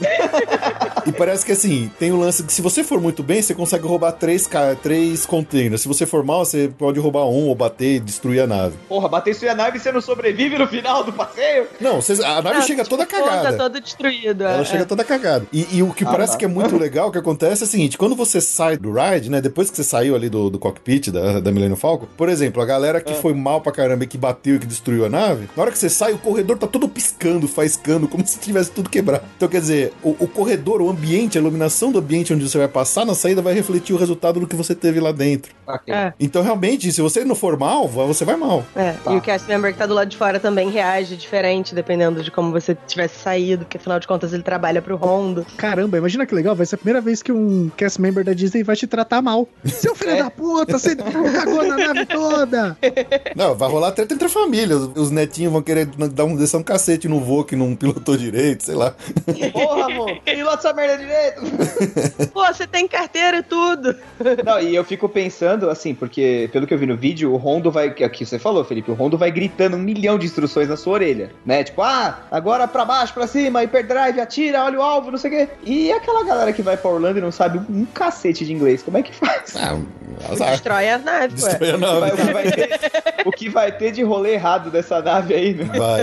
e parece que assim, tem o um lance que se você for muito bem, você consegue roubar três, três containers. Se você for mal, você pode roubar um ou bater e destruir a nave. Porra, bater e destruir a nave e você não sobrevive no final do passeio? Não, a nave não, chega toda cagada. Tá todo destruído. Ela é. chega toda cagada. E, e o que ah, parece tá. que é muito legal que acontece é o seguinte: quando você sai do ride, né? Depois que você saiu ali do, do cockpit da, da Millennium Falcon, por exemplo, a galera que ah. foi mal pra caramba e que bateu e que destruiu a nave, na hora que você sai, o corredor tá todo piscando, faiscando, como (laughs) se tivesse tudo quebrado. Então, quer dizer, o, o, corredor, o ambiente, a iluminação do ambiente onde você vai passar na saída vai refletir o resultado do que você teve lá dentro. Okay. É. Então, realmente, se você não for mal, você vai mal. É, tá. e o cast member que tá do lado de fora também reage diferente, dependendo de como você tivesse saído, porque afinal de contas ele trabalha pro Rondo. Caramba, imagina que legal, vai ser a primeira vez que um cast member da Disney vai te tratar mal. (laughs) Seu filho é. da puta, você cagou na nave toda! Não, vai rolar treta entre famílias. Os netinhos vão querer dar um, descer um cacete no voo que não pilotou direito, sei lá. Porra, amor, pilota essa merda direito. (laughs) Pô, você tem carteira e tudo. Não, e eu fico pensando, assim, porque pelo que eu vi no vídeo, o Rondo vai, aqui você falou, Felipe, o Rondo vai gritando um milhão de instruções na sua orelha, né? Tipo, ah, agora pra baixo, pra cima, hyperdrive, atira, olha o alvo, não sei o quê. E aquela galera que vai pra Orlando e não sabe um cacete de inglês, como é que faz? Ah, Destrói a nave, Destrói a nave. Vai, vai ter, o que vai ter de rolê errado dessa nave aí, meu? Vai.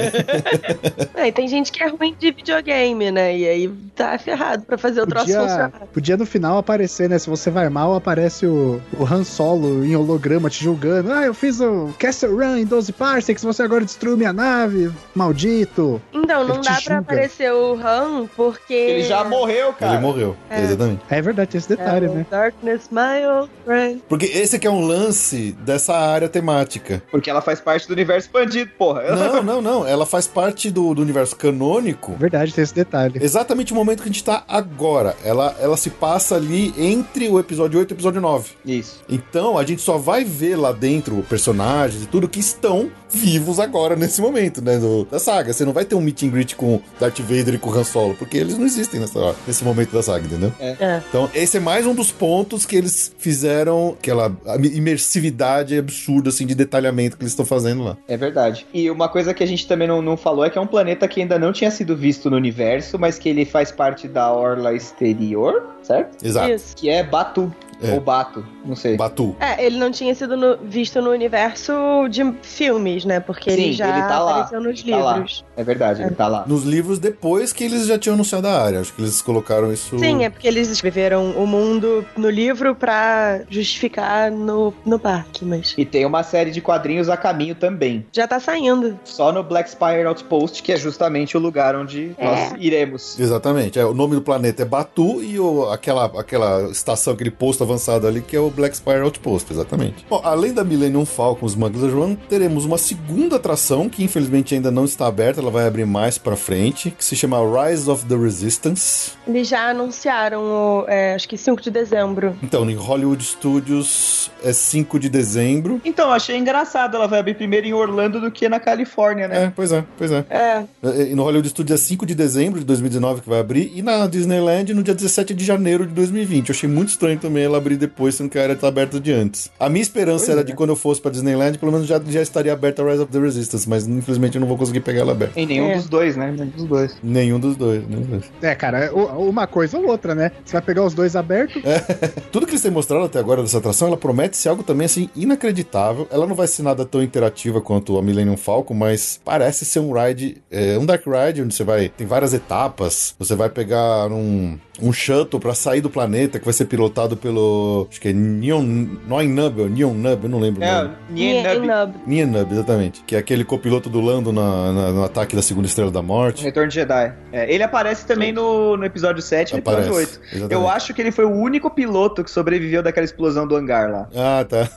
É, (laughs) e tem gente que é ruim de videogame, né? E aí tá ferrado pra fazer o podia, troço funcionar. Podia no final aparecer, né? Se você vai mal, aparece o, o Han Solo em holograma te julgando. Ah, eu fiz o Castle Run em 12 parsecs, você agora destruiu minha nave, maldito. Então, não dá pra aparecer o Han porque. Ele já morreu, cara. Ele morreu, é. exatamente. É verdade, tem esse detalhe, é, né? Darkness, my old friend. Porque esse aqui é um lance dessa área temática. Porque ela faz parte do universo expandido, porra. Não, não, não. Ela faz parte do, do universo canônico. Verdade, tem esse detalhe. Exatamente o momento que a gente tá agora. Ela, ela se passa ali entre o episódio 8 e o episódio 9. Isso. Então a gente só vai ver lá dentro personagens e tudo que estão vivos agora nesse momento, né? Do, da saga. Você não vai ter um meet and greet com Darth Vader e com Han Solo, porque eles não existem nessa, nesse momento da saga, entendeu? É. é. Então, esse é mais um dos pontos que eles fizeram, aquela imersividade absurda, assim, de detalhamento que eles estão fazendo lá. É verdade. E uma coisa que a gente também não, não falou é que é um planeta que ainda não tinha sido visto no universo, mas que ele faz parte da orla exterior, certo? Exato. Isso. Que é Batu. É. Ou Bato, não sei. Batu. É, ele não tinha sido no, visto no universo de filmes, né? Porque Sim, ele já ele tá apareceu lá. nos ele livros. Tá é verdade, é. ele tá lá. Nos livros depois que eles já tinham anunciado a área. Acho que eles colocaram isso. Sim, é porque eles escreveram o mundo no livro pra justificar no, no parque, mas. E tem uma série de quadrinhos a caminho também. Já tá saindo. Só no Black Spire Outpost, que é justamente o lugar onde é. nós iremos. Exatamente. É, o nome do planeta é Batu e o, aquela, aquela estação, aquele posto avançado ali, que é o Black Spire Outpost, exatamente. Bom, além da Millennium Falcon Smuggler's Run, teremos uma segunda atração que infelizmente ainda não está aberta, ela vai abrir mais pra frente, que se chama Rise of the Resistance. Eles já anunciaram, é, acho que 5 de dezembro. Então, em Hollywood Studios é 5 de dezembro. Então, achei engraçado, ela vai abrir primeiro em Orlando do que na Califórnia, né? É, pois é, pois é. É. E no Hollywood Studios é 5 de dezembro de 2019 que vai abrir, e na Disneyland no dia 17 de janeiro de 2020. Eu achei muito estranho também ela abrir depois, sendo que a área tá aberta de antes. A minha esperança Pois era é. de quando eu fosse pra Disneyland, pelo menos já, já estaria aberta a Rise of the Resistance, mas infelizmente eu não vou conseguir pegar ela aberta. Em nenhum É. dos dois, né? Nenhum dos dois. Nenhum dos dois, nenhum dos dois. É, cara, uma coisa ou outra, né? Você vai pegar os dois abertos, (laughs) Tudo que eles têm mostrado até agora dessa atração, ela promete ser algo também assim inacreditável. Ela não vai ser nada tão interativa quanto a Millennium Falcon, mas parece ser um ride, é, um dark ride onde você vai tem várias etapas. Você vai pegar um um shuttle pra sair do planeta que vai ser pilotado pelo acho que é Neon Neon Nub, Neon Nub, eu não lembro É. Nien Nub. Nub. Neon Nub, exatamente. Que é aquele copiloto do Lando na- na- no ataque da segunda estrela da morte. Retorno de Jedi. É, ele aparece também no, no episódio 7 e no episódio Aparece, 8. exatamente. Eu acho que ele foi o único piloto que sobreviveu daquela explosão do hangar lá. Ah, tá.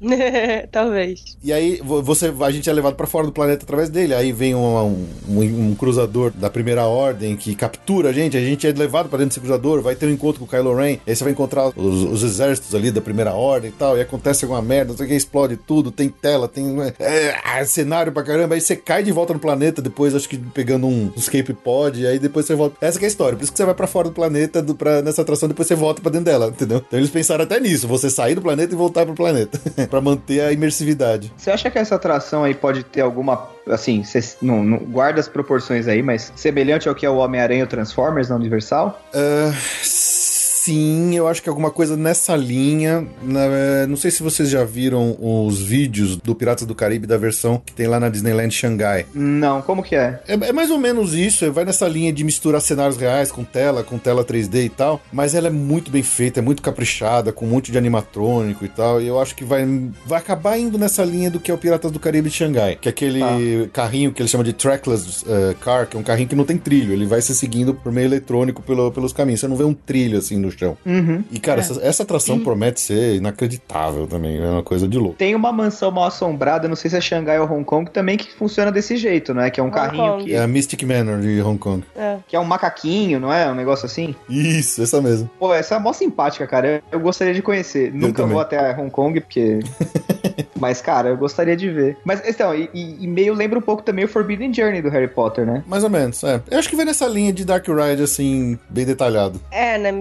(laughs) Talvez. E aí vo- você, a gente é levado pra fora do planeta através dele. Aí vem um, um- um cruzador da primeira ordem que captura a gente. A gente é levado pra dentro desse cruzador. Vai ter um encontro com o Kylo Ren. Aí você vai encontrar os, os exércitos ali da primeira ordem e tal. E acontece alguma merda, não sei o que, explode tudo. Tem tela, tem é, cenário pra caramba. Aí você cai de volta no planeta depois, acho que pegando um escape pod. E aí depois você volta. Essa que é a história. Por isso que você vai pra fora do planeta do, pra, nessa atração. Depois você volta pra dentro dela, entendeu? Então eles pensaram até nisso. Você sair do planeta e voltar pro planeta. (laughs) pra manter a imersividade. Você acha que essa atração aí pode ter alguma. Assim, cê, não, não- guarda as proporções aí, mas semelhante ao que é o Homem-Aranha Transformers na Universal? Ah, sim, eu acho que alguma coisa nessa linha. Na- não sei se vocês já viram os vídeos do Piratas do Caribe da versão que tem lá na Disneyland Xangai. Não, como que é? É, é mais ou menos isso, vai nessa linha de misturar cenários reais com tela, com tela 3D e tal, mas ela é muito bem feita, é muito caprichada, com um monte de animatrônico e tal, e eu acho que vai, vai acabar indo nessa linha do que é o Piratas do Caribe de Xangai, que é aquele carrinho que ele chama de trackless eh, car, que é um carrinho que não tem trilho, ele vai se seguindo por meio eletrônico pelo- pelos caminhos, você não vê um trilho assim no chão. Uhum. E cara, essa, essa atração promete ser inacreditável também, é uma coisa de louco. Tem uma mansão mal assombrada, não sei se é Xangai ou Hong Kong, também que funciona desse jeito, né? Que é um Hong carrinho Kong. que, É a Mystic Manor de Hong Kong. É. que é um macaquinho, não é? Um negócio assim. Isso, essa mesmo. Pô, essa é mó simpática, cara. Eu, eu gostaria de conhecer. Nunca também. vou até Hong Kong, porque. (laughs) Mas, cara, eu gostaria de ver. Mas, então, e, e- meio lembra um pouco também o Forbidden Journey do Harry Potter, né? Mais ou menos, é. Eu acho que vai nessa linha de Dark Ride, assim, bem detalhado. É, né?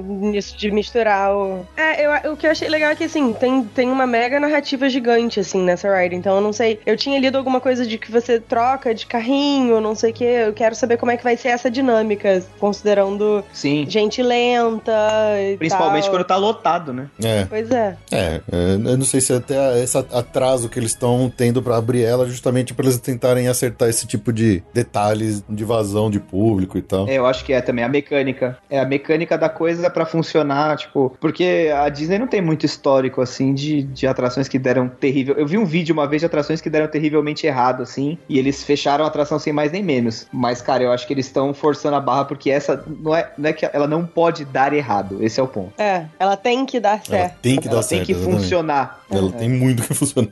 Nisso de misturar o. É, eu, o que eu achei legal é que, assim, tem, tem uma mega narrativa gigante, assim, nessa ride. Então, eu não sei. Eu tinha lido alguma coisa de que você troca de carrinho, não sei o quê. Eu quero saber como é que vai ser essa dinâmica, considerando Sim. gente lenta e Principalmente tal. quando tá lotado, né? É. Pois é. É, é, eu não sei se até esse atraso que eles estão tendo pra abrir ela, justamente pra eles tentarem acertar esse tipo de detalhes de vazão de público e tal. É, eu acho que é também a mecânica. É a mecânica da coisa pra funcionar, tipo, porque a Disney não tem muito histórico assim de, de atrações que deram terrível. Eu vi um vídeo uma vez de atrações que deram terrivelmente errado assim, e eles fecharam a atração sem mais nem menos. Mas cara, eu acho que eles estão forçando a barra porque essa não é, não é que ela não pode dar errado. Esse é o ponto. É, ela tem que dar Ela certo. tem que ela dar tem certo. que exatamente. funcionar. Ela tem muito que funcionar.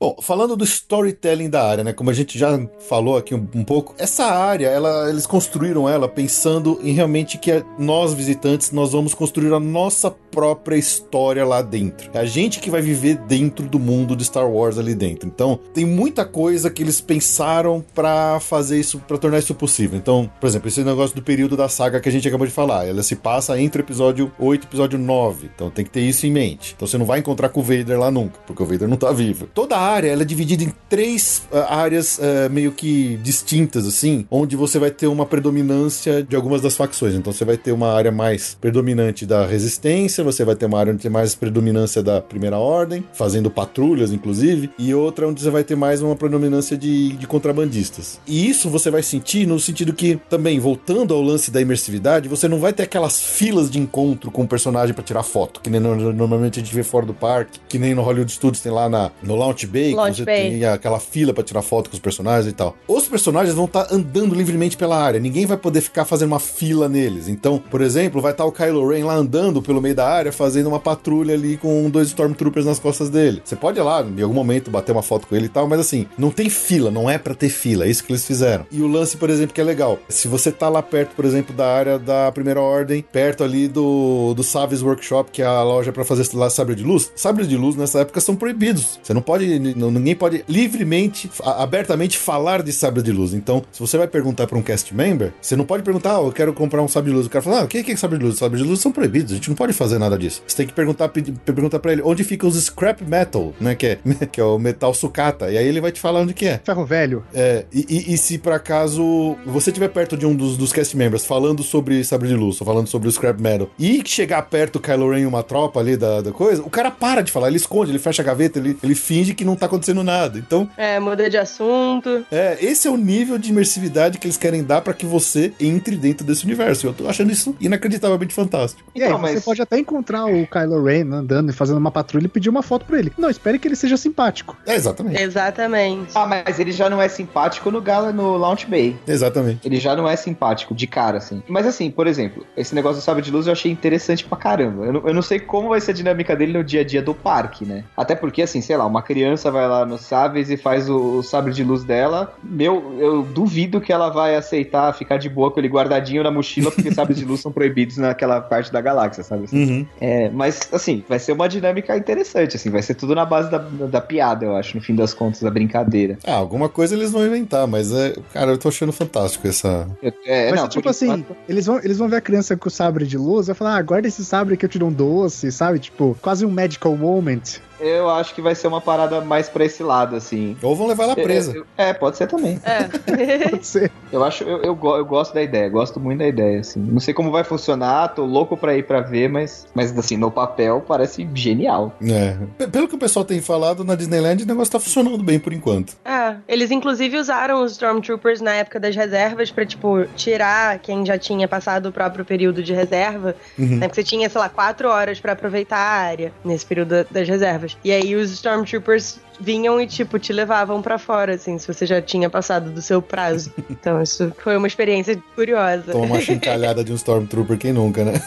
Bom, falando do storytelling da área, né? Como a gente já falou aqui um, um pouco, essa área, ela, eles construíram ela pensando em realmente que é nós visitantes nós vamos construir a nossa própria história lá dentro. É a gente que vai viver dentro do mundo de Star Wars ali dentro. Então, tem muita coisa que eles pensaram pra fazer isso, pra tornar isso possível. Então, por exemplo, esse negócio do período da saga que a gente acabou de falar, ela se passa entre o episódio 8 e o episódio 9. Então, tem que ter isso em mente. Então, você não vai encontrar com o Vader lá nunca, porque o Vader não tá vivo. Toda a área ela é dividida em três ah, áreas ah, meio que distintas, assim, onde você vai ter uma predominância de algumas das facções. Então você vai ter uma área mais predominante da resistência, você vai ter uma área onde tem mais predominância da primeira ordem, fazendo patrulhas, inclusive, e outra onde você vai ter mais uma predominância de, de contrabandistas. E isso você vai sentir no sentido que, também, voltando ao lance da imersividade, você não vai ter aquelas filas de encontro com o personagem para tirar foto, que nem no- normalmente a gente vê fora do parque, que nem no Hollywood Studios tem lá na, no Launch Bay Bay, Launch você Bay. tem aquela fila pra tirar foto com os personagens e tal. Os personagens vão estar andando livremente pela área, ninguém vai poder ficar fazendo uma fila neles. Então, por exemplo, vai estar o Kylo Ren lá andando pelo meio da área, fazendo uma patrulha ali com dois Stormtroopers nas costas dele. Você pode ir lá, em algum momento, bater uma foto com ele e tal, mas assim, não tem fila, não é pra ter fila, é isso que eles fizeram. E o lance, por exemplo, que é legal, se você tá lá perto, por exemplo, da área da Primeira Ordem, perto ali do, do Saves Workshop, que é a loja pra fazer lá sabre de luz, sabres de luz nessa época são proibidos. Você não pode, n- ninguém pode livremente, abertamente falar de sabre de luz. Então, se você vai perguntar pra um cast member, você não pode perguntar, ah, eu quero comprar um sabre de luz. O cara fala, ah, o que que é sabre de luz? Sabre de luz são proibidos, a gente não pode fazer nada disso. Você tem que perguntar, perguntar pra ele onde ficam os scrap metal, né, que é, (laughs) que é o metal sucata. E aí ele vai te falar onde que é. Ferro velho. É, e, e- e se por acaso você estiver perto de um dos, dos cast members falando sobre Sabre de Luz, ou falando sobre o Scrap Metal, e chegar perto do Kylo Ren e uma tropa ali da, da coisa, o cara para de falar, ele esconde, ele fecha a gaveta, ele, ele finge que não tá acontecendo nada. Então, É, muda de assunto. é, esse é o nível de imersividade que eles querem dar pra que você entre dentro desse universo. Eu tô achando isso inacreditavelmente fantástico. E aí, Então, você mas- pode até encontrar o Kylo Ren andando e fazendo uma patrulha e pedir uma foto pra ele. Não, espere que ele seja simpático. É, exatamente. Exatamente. Ah, mas ele já não é simpático no Gala no Launch Bay. Exatamente. Ele já não é simpático de cara, assim. Mas assim, por exemplo, esse negócio do sabre de luz eu achei interessante pra caramba. Eu não, eu não sei como vai ser a dinâmica dele no dia a dia do parque, né? Até porque, assim, sei lá, uma criança vai lá no Sáveis e faz o, o sabre de luz dela. Meu, eu duvido que ela vai aceitar ficar de boa com ele guardadinho na mochila, porque sabres de luz são proibidos naquela parte da galáxia, sabe? Uhum. É, mas, assim, vai ser uma dinâmica interessante, assim, vai ser tudo na base da, da piada, eu acho, no fim das contas, da brincadeira. Ah, alguma coisa eles vão inventar, mas é. Cara, eu tô achando fantástico essa. Eu- é, Mas não, tipo assim, enquanto- eles vão, eles vão ver a criança com o sabre de luz, vai falar, ah, guarda esse sabre que eu te dou um doce, sabe? Tipo, quase um magical moment. Eu acho que vai ser uma parada mais pra esse lado, assim. Ou vão levar ela presa. É, é, pode ser também. É. (laughs) Pode ser. Eu acho, eu, eu, eu gosto da ideia, gosto muito da ideia, assim. Não sei como vai funcionar, tô louco pra ir pra ver, mas, mas assim, no papel parece genial. É. P- Pelo que o pessoal tem falado, na Disneyland o negócio tá funcionando bem por enquanto. É, eles inclusive usaram os Stormtroopers na época das reservas pra, tipo, tirar quem já tinha passado o próprio período de reserva. Uhum. Né, porque você tinha, sei lá, quatro horas pra aproveitar a área nesse período da- das reservas. E aí os Stormtroopers vinham e, tipo, te levavam pra fora, assim, se você já tinha passado do seu prazo. (laughs) Então isso foi uma experiência curiosa. Toma uma chincalhada de um Stormtrooper, quem nunca, né?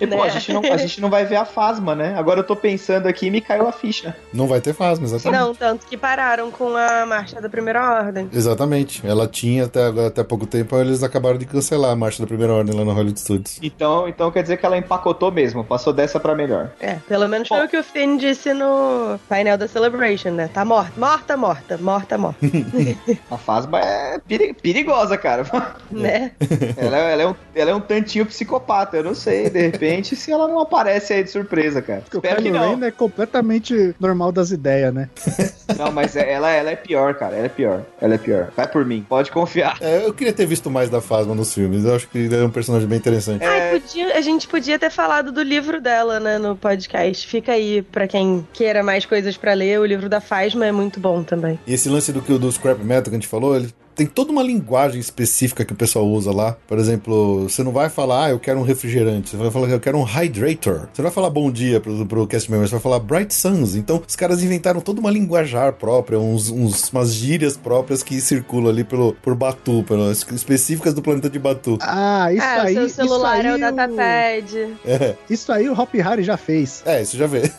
E, pô, Né? a, gente não, a gente não vai ver a Fasma, né? Agora eu tô pensando aqui e me caiu a ficha. Não vai ter Fasma, exatamente. Não, tanto que pararam com a marcha da primeira ordem. Exatamente. Ela tinha até, até pouco tempo, eles acabaram de cancelar a marcha da primeira ordem lá no Hollywood Studios. Então, então quer dizer que ela empacotou mesmo, passou dessa pra melhor. É, pelo menos foi o que o Finn disse no painel da Celebration, né? Tá morta, morta, morta, morta, morta, (laughs) A Fasma é peri- perigosa, cara. (laughs) né? ela, ela é um, ela é um tantinho psicopata, eu não sei, de repente, se ela não aparece aí de surpresa, cara. Porque o Espero que Kylo não. Ren é completamente normal das ideias, né? (laughs) Não, mas é- ela, ela é pior, cara. Ela é pior. Ela é pior. Vai por mim. Pode confiar. É, eu queria ter visto mais da Fasma nos filmes. Eu acho que ele é um personagem bem interessante. Ai, podia- a gente podia ter falado do livro dela, né, no podcast. Fica aí pra quem queira mais coisas pra ler. O livro da Fasma é muito bom também. E esse lance do que o do scrap metal que a gente falou, ele tem toda uma linguagem específica que o pessoal usa lá. Por exemplo, você não vai falar, ah, eu quero um refrigerante. Você vai falar, eu quero um hydrator. Você não vai falar bom dia pro, pro cast member, você vai falar bright suns. Então, os caras inventaram toda uma linguajar própria, uns, uns- umas gírias próprias que circulam ali pelo, por Batu, pelas, específicas do planeta de Batu. Ah, isso ah, aí. o seu celular isso é aí o datapad. É, Isso aí o Hop Harry já fez. é, isso já vê. (laughs)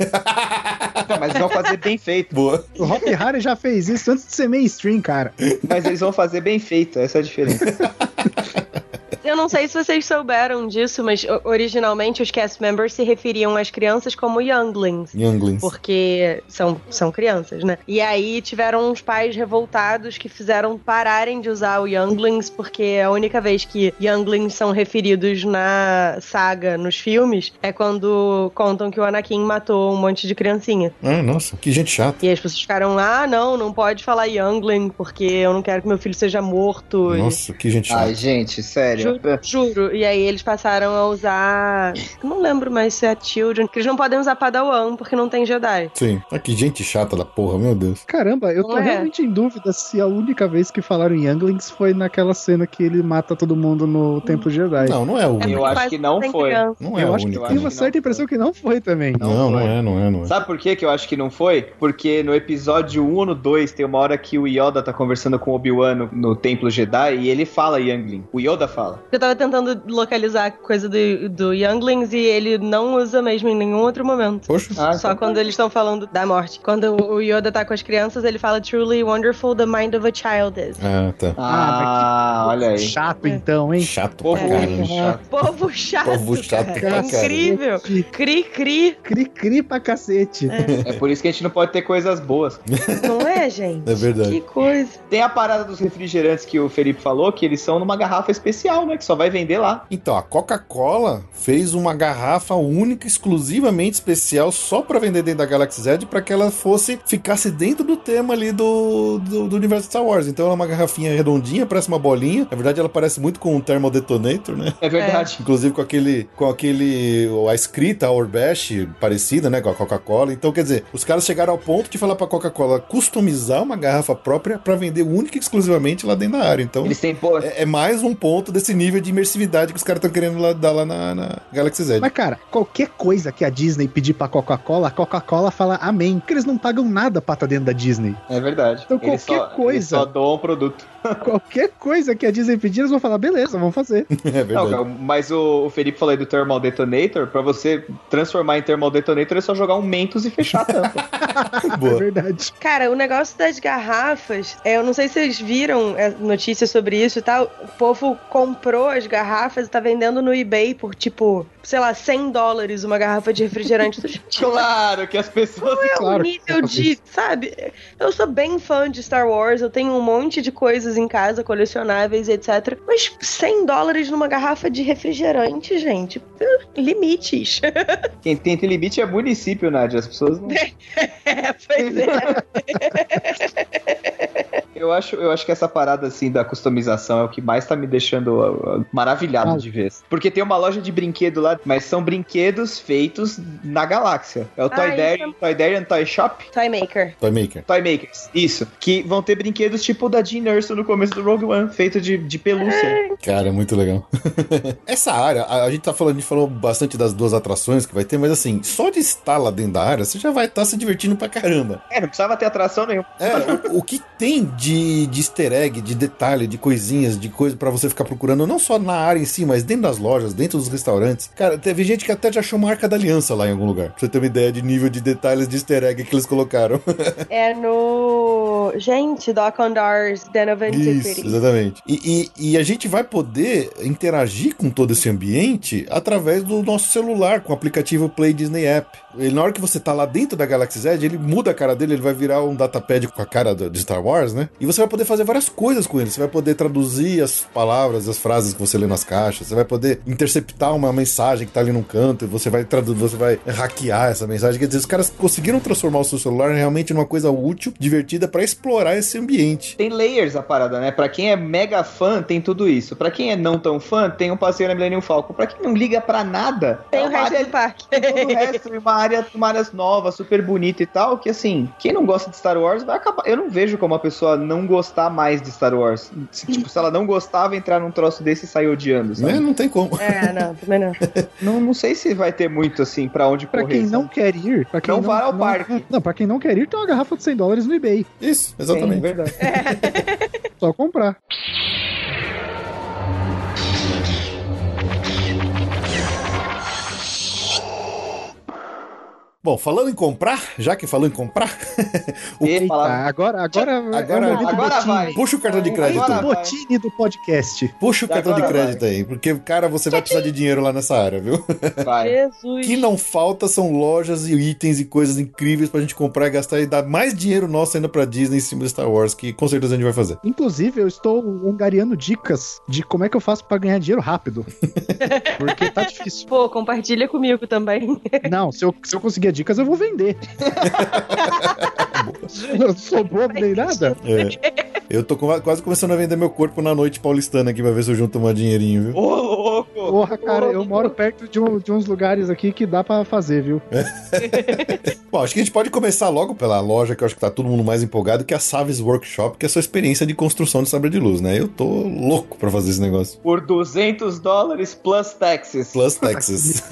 Mas eles vão fazer bem feito. Boa. O Hop Harry já fez isso antes de ser mainstream, cara. Mas eles vão fazer bem feito. Essa é a diferença. Eu não sei se vocês souberam disso, mas originalmente os cast members se referiam às crianças como younglings. Younglings. Porque são, são crianças, né? E aí tiveram uns pais revoltados que fizeram pararem de usar o Younglings, porque a única vez que Younglings são referidos na saga, nos filmes, é quando contam que o Anakin matou um monte de criancinha. Ah, nossa, que gente chata. E as pessoas ficaram lá, ah, não, não pode falar Youngling, porque eu não quero que meu filho seja morto. E- Nossa, que gente chata. Ai, gente, sério. Juro. E aí eles passaram a usar. Não lembro mais se é Children. Que eles não podem usar Padawan porque não tem Jedi. Sim. Ah, que gente chata da porra, meu Deus. Caramba, eu tô é. realmente em dúvida se a única vez que falaram em Younglings foi naquela cena que ele mata todo mundo no Templo Jedi. Não, não é o É único. Eu acho que não foi. criança. Não é eu o acho que tem uma certa impressão que não foi também. Não, não é, não é, não é. Sabe por que que eu acho que não foi? Porque no episódio 1 ou no 2 tem uma hora que o Yoda tá conversando com o Obi-Wan no, no Templo Jedi e ele fala Youngling. O Yoda fala. Eu tava tentando localizar a coisa do, do Younglings e ele não usa mesmo em nenhum outro momento. Poxa. Ah, Só quando eles estão falando da morte. Quando o Yoda tá com as crianças, ele fala Truly wonderful the mind of a child is. Ah, tá. Ah, olha aí. Chato então, hein? Chato Povo chato. (laughs) Povo chato. Povo chato cara. É incrível. Cri, cri. Cri cri pra cacete. É por isso que a gente não pode ter coisas boas. (laughs) Não é, gente? É verdade. Que coisa. Tem a parada dos refrigerantes que o Felipe falou, que eles são numa garrafa especial, né? Que só vai vender lá. Então, a Coca-Cola fez uma garrafa única, exclusivamente especial, só pra vender dentro da Galaxy Z, pra que ela fosse, ficasse dentro do tema ali do, do, do universo Star Wars. Então, ela é uma garrafinha redondinha, parece uma bolinha. Na verdade, ela parece muito com um Thermal Detonator, né? É verdade. (laughs) Inclusive com aquele, com aquele, a escrita, a Orbesh, parecida, né, com a Coca-Cola. Então, quer dizer, os caras chegaram ao ponto de falar pra Coca-Cola customizar uma garrafa própria pra vender única e exclusivamente lá dentro da área. Então, Eles têm. Pô, é, é mais um ponto desse nível de imersividade que os caras estão querendo lá, dar lá na, na Galaxy Z. Mas, cara, qualquer coisa que a Disney pedir pra Coca-Cola, a Coca-Cola fala amém. Porque eles não pagam nada pra estar dentro da Disney. é verdade. Então, Eles qualquer só- coisa. Eles só doam o produto. (laughs) qualquer coisa que a Disney pedir, eles vão falar, beleza, vamos fazer. (laughs) é verdade. Não, mas o, Felipe falou aí do Thermal Detonator. Pra você transformar em Thermal Detonator é só jogar um Mentos e fechar a tampa. (laughs) É Boa. verdade. Cara, o negócio das garrafas, é, eu não sei se vocês viram é, notícias sobre isso e tal. O povo comprou as garrafas e tá vendendo no eBay por tipo, sei lá, 100 dólares uma garrafa de refrigerante. (laughs) Tipo, claro que as pessoas. Qual é Claro o nível eu de, sabe? Eu sou bem fã de Star Wars, eu tenho um monte de coisas em casa, colecionáveis, etc. Mas 100 dólares numa garrafa de refrigerante, gente. (laughs) Limites. (laughs) Quem tem limite é município, Nádia. As pessoas não. é, pois é. Eu acho, eu acho que essa parada assim da customização é o que mais tá me deixando uh, uh, maravilhado Ah. de vez. Porque tem uma loja de brinquedo lá, mas são brinquedos feitos na galáxia. É o Toy Ah, Dairy, isso Toy Dairy and Toy Shop. Toy Maker. Toy Maker. Toy Makers, isso. Que vão ter brinquedos tipo o da Jean Erso no começo do Rogue One, feito de, de pelúcia. Cara, é muito legal. (laughs) Essa área, a, a gente tá falando, a gente falou bastante das duas atrações que vai ter, mas assim, só de estar lá dentro da área, você já vai estar se divertindo pra caramba. É, não precisava ter atração nenhuma. É, o, o que tem de, de easter egg, de detalhe, de coisinhas, de coisa pra você ficar procurando, não só na área em si, mas dentro das lojas, dentro dos restaurantes. Cara, teve gente que até já achou uma arca da aliança lá em algum lugar. Pra você ter uma ideia de nível de detalhes de easter egg que eles colocaram. (laughs) É no. Gente, Doc Ondar's Den of Isso, Antiquity. exatamente. E, e- e a gente vai poder interagir com todo esse ambiente através do nosso celular, com o aplicativo Play Disney App. Ele, na hora que você tá lá dentro da Galaxy Z, ele muda a cara dele, ele vai virar um datapad com a cara do- de Star Wars, né? E você vai poder fazer várias coisas com ele. Você vai poder traduzir as palavras, as frases que você lê nas caixas. Você vai poder interceptar uma mensagem que tá ali num canto e você vai traduzir, você vai hackear essa mensagem. Quer dizer, os caras conseguiram transformar o seu celular realmente numa coisa útil, divertida pra explorar esse ambiente. Tem layers a parada, né? Pra quem é mega fã, tem tudo isso. Pra quem é não tão fã, tem um passeio na Millennium Falcon. Pra quem não liga pra nada, Tem é o resto do parque. tem todo o resto, e uma área, uma área nova, super bonita e tal, que assim, quem não gosta de Star Wars vai acabar. Eu não vejo como a pessoa não gostar mais de Star Wars. Se, tipo, se ela não gostava, entrar num troço desse e sair odiando, sabe? Né? Não tem como. É, não, também não. (laughs) Não, não sei se vai ter muito assim pra onde Pra correr. quem não sabe? quer ir, pra quem Não não, vá ao não- parque. Não, pra quem não quer ir, tem uma garrafa de 100 dólares no eBay. Isso, Sim, exatamente. verdade. (laughs) Só comprar. Bom, falando em comprar, já que falou em comprar, (laughs) o- Eita, agora, agora, Agora- é o momento agora Botini. vai. puxa o cartão de crédito. Agora Momento Botini do podcast. Puxa o cartão de Agora crédito aí, porque, cara, você vai precisar de dinheiro lá nessa área, viu? (laughs) Vai. Jesus. O que não falta são lojas e itens e coisas incríveis pra gente comprar e gastar e dar mais dinheiro nosso ainda pra Disney em cima de Star Wars, que com certeza a gente vai fazer. Inclusive, eu estou angariando dicas de como é que eu faço pra ganhar dinheiro rápido. (laughs) Porque tá difícil. Pô, compartilha comigo também. Não, se eu, se eu conseguir dicas, eu vou vender. (laughs) (laughs) Não sou bobo nem nada. É. Eu tô quase começando a vender meu corpo na noite paulistana aqui pra ver se eu junto um dinheirinho, viu? Ô, louco! Porra, cara, eu moro perto de, um, de uns lugares aqui que dá pra fazer, viu? (laughs) Bom, acho que a gente pode começar logo pela loja que eu acho que tá todo mundo mais empolgado, que é a Saves Workshop, que é a sua experiência de construção de sabre de luz, né? Eu tô louco pra fazer esse negócio. Por 200 dólares plus taxes. Plus taxes.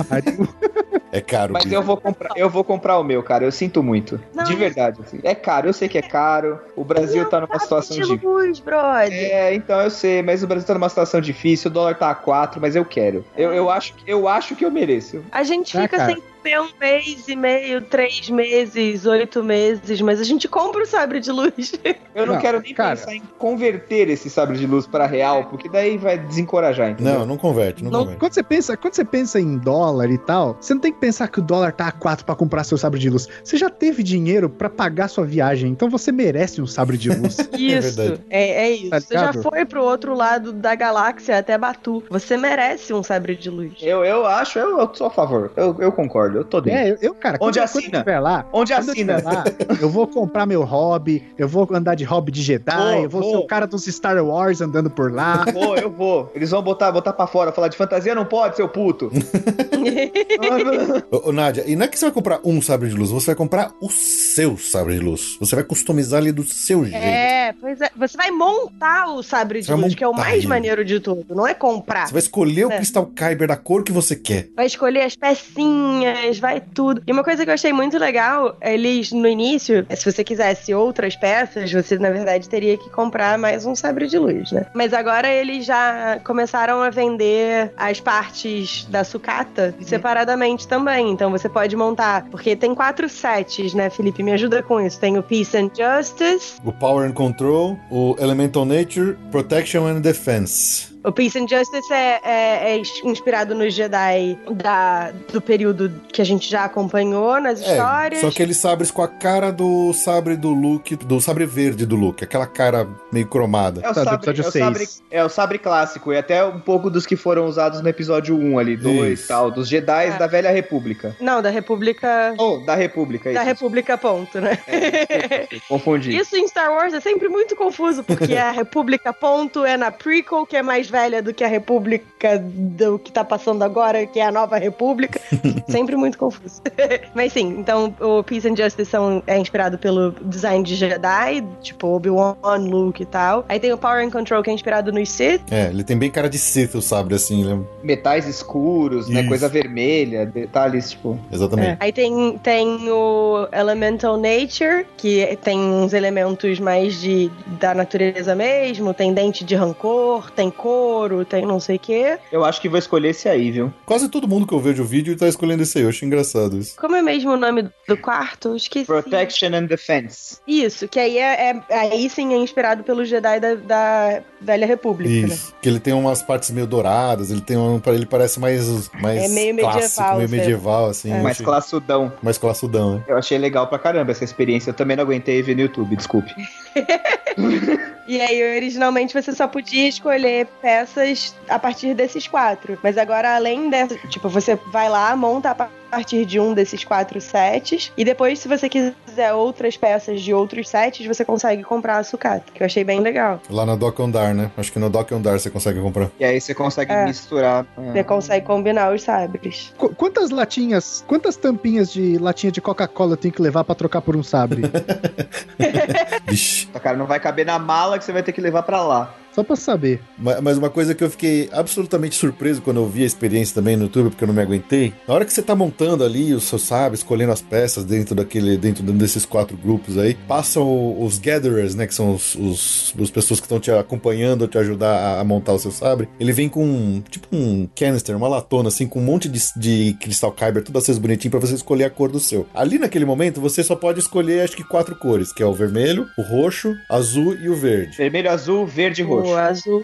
(laughs) é caro. Mas eu vou comprar, eu vou comprar o meu, cara. Eu sinto muito. Não, de verdade. Assim. É caro, eu sei que é caro. O Brasil tá numa situação de. Luz, brother. É, então eu sei, mas o Brasil tá numa situação difícil, o dólar tá a 4, mas eu quero. Eu, eu, acho, eu acho que eu mereço. A gente ah, fica ah, sem ter um mês e meio, três meses, oito meses, mas a gente compra o sabre de luz. (laughs) Eu não, não quero nem cara. pensar em converter esse sabre de luz para real, porque daí vai desencorajar, entendeu? Não, não converte, não, não, converte. Quando você pensa, quando você pensa em dólar e tal, você não tem que pensar que o dólar tá a quatro para comprar seu sabre de luz. Você já teve dinheiro para pagar sua viagem, então você merece um sabre de luz. (laughs) isso, é, é, é, isso. Tá você já foi pro outro lado da galáxia até Batu. Você merece um sabre de luz. Eu, eu acho, eu, eu sou a favor. Eu, eu concordo concordo, eu tô dentro. É, eu, cara, Onde assina? Eu lá, Onde assina? Eu, lá, eu, vou comprar meu hobby, eu vou andar de hobby de Jedi, vou, eu vou, vou, ser o cara dos Star Wars andando por lá. Vou, eu vou. Eles vão botar, botar pra fora, falar de fantasia não pode, seu puto. (laughs) ô, ô, Nádia, e não é que você vai comprar um sabre de luz, você vai comprar o seu sabre de luz. Você vai customizar ele do seu jeito. É, pois é. Você vai montar o sabre de luz, que é o mais ele. maneiro de tudo. Não é comprar. Você vai escolher é. o cristal Kyber da cor que você quer. Vai escolher as pecinhas, vai tudo. E uma coisa que eu achei muito legal, eles no início, se você quisesse outras peças, você na verdade teria que comprar mais um sabre de luz, né? Mas agora eles já começaram a vender as partes da sucata uhum. separadamente também. Então você pode montar, porque tem quatro sets, né, Felipe? Me ajuda com isso. Tem o Peace and Justice, o Power and Control, o Elemental Nature, Protection and Defense. O Peace and Justice é, é, é, inspirado nos Jedi da, do período que a gente já acompanhou nas é, histórias. Só que eles sabres com a cara do sabre do Luke, do sabre verde do Luke, aquela cara meio cromada. É o, sabre, é o, sabre, é o sabre clássico, e até um pouco dos que foram usados no episódio 1 ali, 2 e tal, dos Jedi é. da Velha República. Não, da República. Oh, da República, Da República, ponto, né? É, confundi. (laughs) Isso em Star Wars é sempre muito confuso, porque (laughs) a República, ponto, é na prequel, que é mais velha do que a República do que tá passando agora, que é a nova República. (laughs) Sempre muito confuso. (laughs) Mas sim, então o Peace and Justice são, é inspirado pelo design de Jedi, tipo Obi-Wan, Luke e tal. Aí tem o Power and Control, que é inspirado no Sith. É, ele tem bem cara de Sith, o sabre, assim, né? Metais escuros, né? Isso. né? Coisa vermelha, detalhes, tipo. Exatamente. É. Aí tem, tem o Elemental Nature, que tem uns elementos mais de, da natureza mesmo. Tem dente de rancor, tem couro, tem não sei o quê. Eu acho que vou escolher esse aí, viu? Quase todo mundo que eu vejo o vídeo tá escolhendo esse aí. Eu acho engraçado isso. Como é mesmo o nome do quarto? Esqueci. Protection and Defense. Isso, que aí é, é aí sim é inspirado pelo Jedi da, da Velha República. Né? Isso, né? que ele tem umas partes meio douradas, ele tem um, ele parece mais mais é meio clássico, medieval, meio medieval assim. É. Mais achei... classudão. Mais classudão, né? Eu achei legal pra caramba essa experiência. Eu também não aguentei ver no YouTube, desculpe. (laughs) e aí, originalmente, você só podia escolher peças a partir desses quatro. Mas agora, além dessa, tipo, você vai lá, monta a partir de um desses quatro sets. E depois, se você quiser outras peças de outros sets, você consegue comprar a sucata, que eu achei bem legal. Lá na Dock Ondar, né? Acho que no Dock Ondar você consegue comprar. E aí você consegue é. misturar. Você consegue combinar os sabres. Qu quantas latinhas, quantas tampinhas de latinha de Coca-Cola eu tenho que levar para trocar por um sabre? (laughs) Vixe. Cara, não vai caber na mala que você vai ter que levar para lá. Só pra saber. Mas uma coisa que eu fiquei absolutamente surpreso quando eu vi a experiência também no YouTube, porque eu não me aguentei. Na hora que você tá montando ali o seu sabe, escolhendo as peças dentro daquele, dentro desses quatro grupos aí, passam os gatherers, né, que são os, os, os pessoas que estão te acompanhando, te ajudar a, a, montar o seu sabre. Ele vem com, tipo um canister, uma latona, assim, com um monte de, de cristal kyber, tudo assim bonitinho para você escolher a cor do seu. Ali naquele momento, você só pode escolher, acho que quatro cores, que é o vermelho, o roxo, azul e o verde. Vermelho, azul, verde e roxo. O azul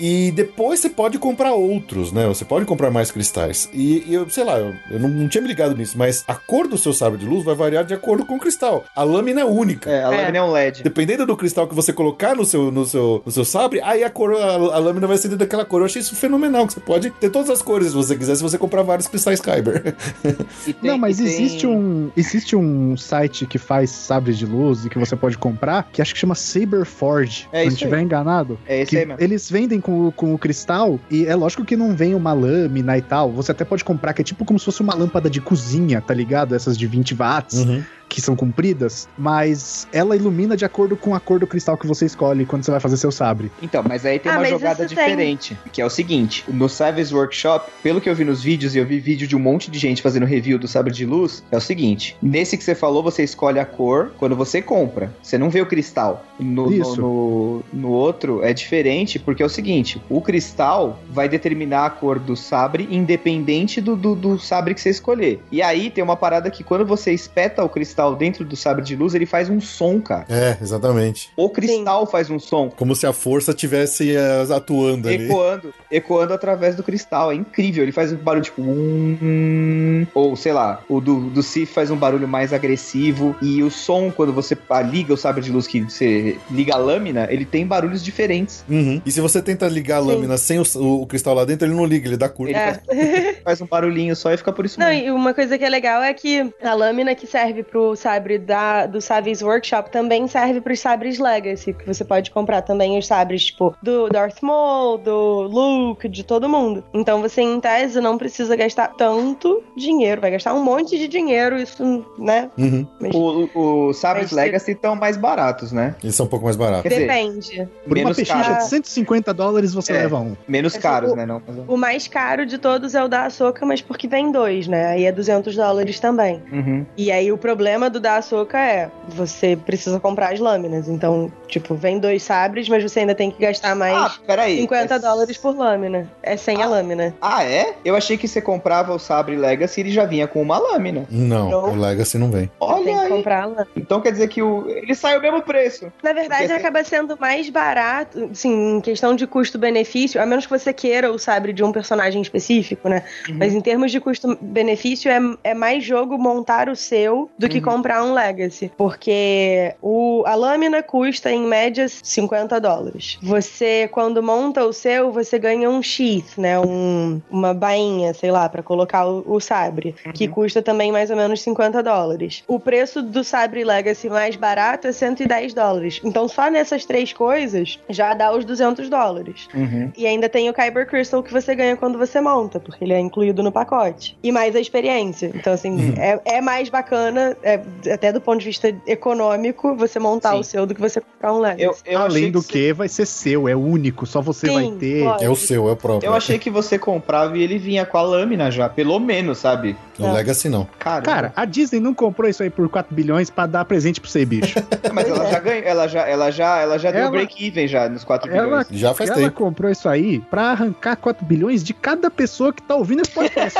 E depois você pode comprar outros, né? Você pode comprar mais cristais. E, e eu, sei lá, eu, eu não, não, tinha me ligado nisso, mas a cor do seu sabre de luz vai variar de acordo com o cristal. A lâmina é única. É, a lâmina é, é um LED. Dependendo do cristal que você colocar no seu, no seu, no seu sabre, aí a cor, a, a lâmina vai ser daquela cor. Eu achei isso fenomenal, que você pode ter todas as cores se você quiser, se você comprar vários cristais Kyber. (laughs) não, mas existe tem... um existe um site que faz sabres de luz e que você pode comprar, que acho que chama Saberforge, é se não estiver enganado. É esse aí mesmo. Eles vendem com, com o cristal e é lógico que não vem uma lâmina e tal. Você até pode comprar, que é tipo como se fosse uma lâmpada de cozinha, tá ligado? Essas de 20 watts. Uhum que são compridas, mas ela ilumina de acordo com a cor do cristal que você escolhe quando você vai fazer seu sabre. Então, mas aí tem ah, uma jogada diferente, tem... que é o seguinte: no Savage Workshop, pelo que eu vi nos vídeos, e eu vi vídeo de um monte de gente fazendo review do sabre de luz, é o seguinte: nesse que você falou, você escolhe a cor quando você compra. Você não vê o cristal. No, Isso. No, no, no outro é diferente, porque é o seguinte: o cristal vai determinar a cor do sabre independente do, do, do sabre que você escolher. E aí tem uma parada que quando você espeta o cristal cristal dentro do sabre de luz, ele faz um som, cara. É, exatamente. O cristal Sim. faz um som. Como se a força tivesse uh, atuando ali. Ecoando, ecoando através do cristal. É incrível. Ele faz um barulho tipo. Um, ou sei lá, o do, do Sif faz um barulho mais agressivo. E o som, quando você liga o sabre de luz, que você liga a lâmina, ele tem barulhos diferentes. Uhum. E se você tenta ligar a lâmina Sim. sem o, o, cristal lá dentro, ele não liga, ele dá curva. Ele é. faz, faz, um barulhinho só e fica por isso Não, mesmo. e uma coisa que é legal é que a lâmina que serve pro sabre da, do Sabres Workshop também serve para os sabres Legacy, que você pode comprar também os sabres, tipo, do Darth Maul, do Luke, de todo mundo. Então você, em tese, não precisa gastar tanto dinheiro, vai gastar um monte de dinheiro, isso, né? Uhum. Mas, o, o Sabres Legacy estão mais baratos, né? Eles são um pouco mais baratos. Quer Depende. Dizer, Por uma pechincha de 150 dólares você é, leva um. Menos assim, caros, o, né? Não, o mais caro de todos é o da Ahsoka, mas porque vem dois, né? Aí é 200 dólares também. Uhum. E aí o problema do da Ahsoka é, você precisa comprar as lâminas. Então, tipo, vem dois sabres, mas você ainda tem que gastar mais ah, peraí, 50 é... dólares por lâmina. É sem ah, a lâmina. Ah, é? Eu achei que você comprava o sabre Legacy e ele já vinha com uma lâmina. Não, não. o Legacy não vem. Olha tem que comprar a lâmina. Então quer dizer que o... ele sai o mesmo preço. Na verdade, Porque acaba sendo mais barato, assim, em questão de custo-benefício, a menos que você queira o sabre de um personagem específico, né? Uhum. Mas em termos de custo-benefício, é, é mais jogo montar o seu do que uhum. comprar um Legacy. Porque o, a lâmina custa, em média, 50 dólares. Você, quando monta o seu, você ganha um sheath, né? Um, uma bainha, sei lá, para colocar o, o sabre, uhum. que custa também mais ou menos 50 dólares. O preço do sabre Legacy mais barato é 110 dólares. Então, só nessas três coisas, já dá os 200 dólares. Uhum. E ainda tem o Kyber Crystal que você ganha quando você monta, porque ele é incluído no pacote. E mais a experiência. Então, assim, uhum. é, é mais bacana, é, até do ponto de vista econômico você montar Sim. o seu do que você comprar um Legacy. Eu, eu Além do que, que, vai ser seu, é único, só você Sim, vai ter. Pode. É o seu, é o próprio. Eu achei que você comprava e ele vinha com a lâmina já, pelo menos, sabe? O é. Legacy não. Caramba. Cara, a Disney não comprou isso aí por 4 bilhões pra dar presente pro seu bicho. (laughs) Mas ela já ganhou, ela já, ela já, ela já ela, deu break-even já nos 4 ela, bilhões. Já faz ela tempo. Ela comprou isso aí pra arrancar 4 bilhões de cada pessoa que tá ouvindo esse podcast.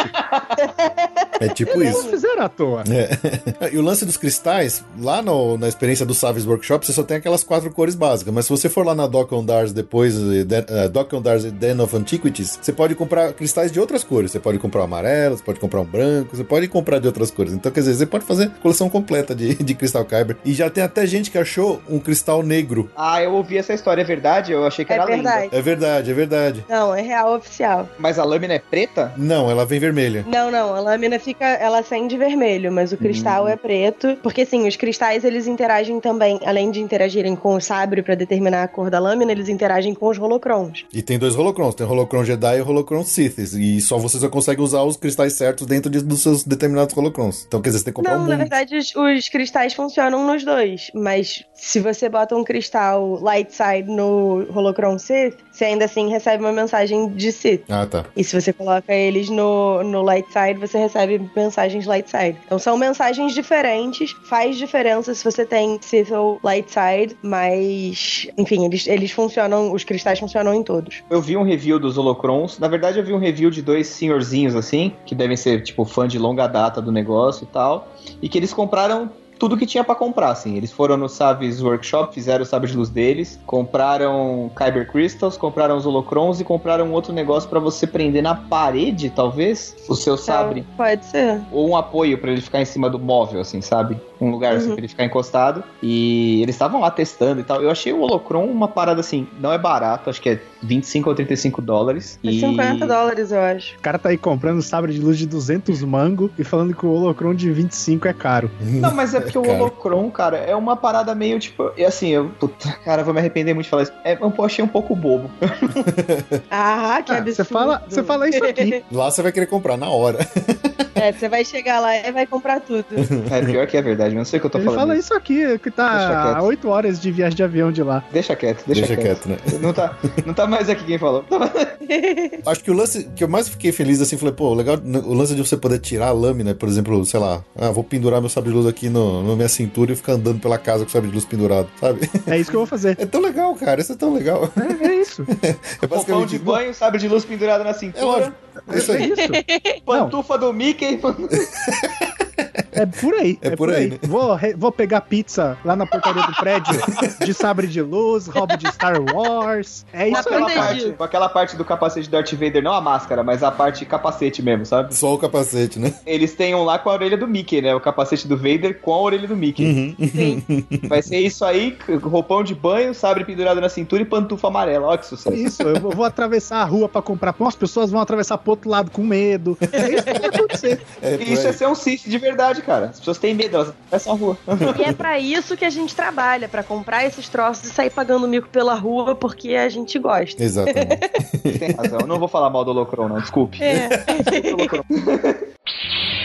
é tipo Eles isso. Não fizeram à toa. É. (laughs) E o lance dos cristais, lá no, na experiência do Saves Workshop, você só tem aquelas quatro cores básicas. Mas se você for lá na Dock on Dars depois, uh, Dock on Dars Den of Antiquities, você pode comprar cristais de outras cores. Você pode comprar um amarelo, você pode comprar um branco, você pode comprar de outras cores. Então, quer dizer, você pode fazer coleção completa de, de cristal Kyber. E já tem até gente que achou um cristal negro. Ah, eu ouvi essa história, é verdade? Eu achei que é era verdade. lenda. É verdade, é verdade. Não, é real oficial. Mas a lâmina é preta? Não, ela vem vermelha. Não, não, a lâmina fica, ela acende vermelho, mas o cristal hum. é preto. Porque, sim, os cristais, eles interagem também, além de interagirem com o sabre para determinar a cor da lâmina, eles interagem com os holocrons. E tem dois holocrons, tem o holocron Jedi e o holocron Sith. E só você só consegue usar os cristais certos dentro de, seus determinados holocrons. Então, quer dizer, você tem que comprar Não, um na verdade, os, os, cristais funcionam nos dois. Mas se você bota um cristal light side no holocron Sith, você ainda assim recebe uma mensagem de Sith. Ah, tá. E se você coloca eles no, no light side, você recebe mensagens light side. Então são mensagens diferentes, faz diferença se você tem Sith ou light side, mas enfim, eles, eles funcionam, os cristais funcionam em todos. Eu vi um review dos holocrons, na verdade eu vi um review de dois senhorzinhos assim, que devem ser tipo fã de longa data do negócio e tal, e que eles compraram tudo que tinha para comprar, assim. Eles foram no Saves Workshop, fizeram o sabre de luz deles, compraram Kyber Crystals, compraram os holocrons e compraram um outro negócio para você prender na parede, talvez, o seu sabre. Pode ser. Ou um apoio para ele ficar em cima do móvel, assim, sabe? Um lugar assim, uhum. assim pra ele ficar encostado. E eles estavam lá testando e tal. Eu achei o holocron uma parada assim, não é barato, acho que é 25 ou 35 dólares. É e... 50 dólares, eu acho. O cara tá aí comprando sabre de luz de 200 mango e falando que o holocron de 25 é caro. Não, mas é porque é o holocron, cara, é uma parada meio tipo. E assim, eu. Puta, (laughs) cara, vou me arrepender muito de falar isso. É, eu achei um pouco bobo. ah, que ah, absurdo. Você fala, você fala isso aqui. (laughs) Lá você vai querer comprar na hora. (laughs) É, você vai chegar lá e vai comprar tudo. (laughs) É, pior que é verdade, não sei o que eu tô Ele falando. fala isso aqui, que tá a 8 horas de viagem de avião de lá. Deixa quieto, deixa, deixa quieto. quieto. né? Não tá, não tá mais aqui quem falou. (laughs) Acho que o lance que eu mais fiquei feliz assim, falei, pô, legal, o lance de você poder tirar a lâmina, por exemplo, sei lá, ah, vou pendurar meu sabre de luz aqui no, na minha cintura e ficar andando pela casa com o sabre de luz pendurado, sabe? É isso que eu vou fazer. (laughs) É tão legal, cara, isso é tão legal. É, é isso. (laughs) é de banho, sabre de luz pendurado na cintura. É lógico. É isso aí. (laughs) Pantufa do Mickey. (laughs) É por aí. É, é por, por, aí. aí. Né? Vou, vou pegar pizza lá na portaria do prédio de sabre de luz, roubo de Star Wars. É isso aquela aí. Parte, com aquela parte do capacete do Darth Vader, não a máscara, mas a parte capacete mesmo, sabe? Só o capacete, né? Eles têm um lá com a orelha do Mickey, né? O capacete do Vader com a orelha do Mickey. Uhum. Sim. (laughs) Vai ser isso aí, roupão de banho, sabre pendurado na cintura e pantufa amarela. Olha que sucesso. Isso, eu vou atravessar a rua pra comprar pão, as pessoas vão atravessar pro outro lado com medo. É isso que vai acontecer. É, isso é ser um Sith de verdade, cara. As pessoas têm medo, elas atravessam a rua. (laughs) E é pra isso que a gente trabalha, pra comprar esses troços e sair pagando mico pela rua, porque a gente gosta. Exatamente. Tem razão. Eu não vou falar mal do Locron, não. Desculpe. É. (laughs) (laughs)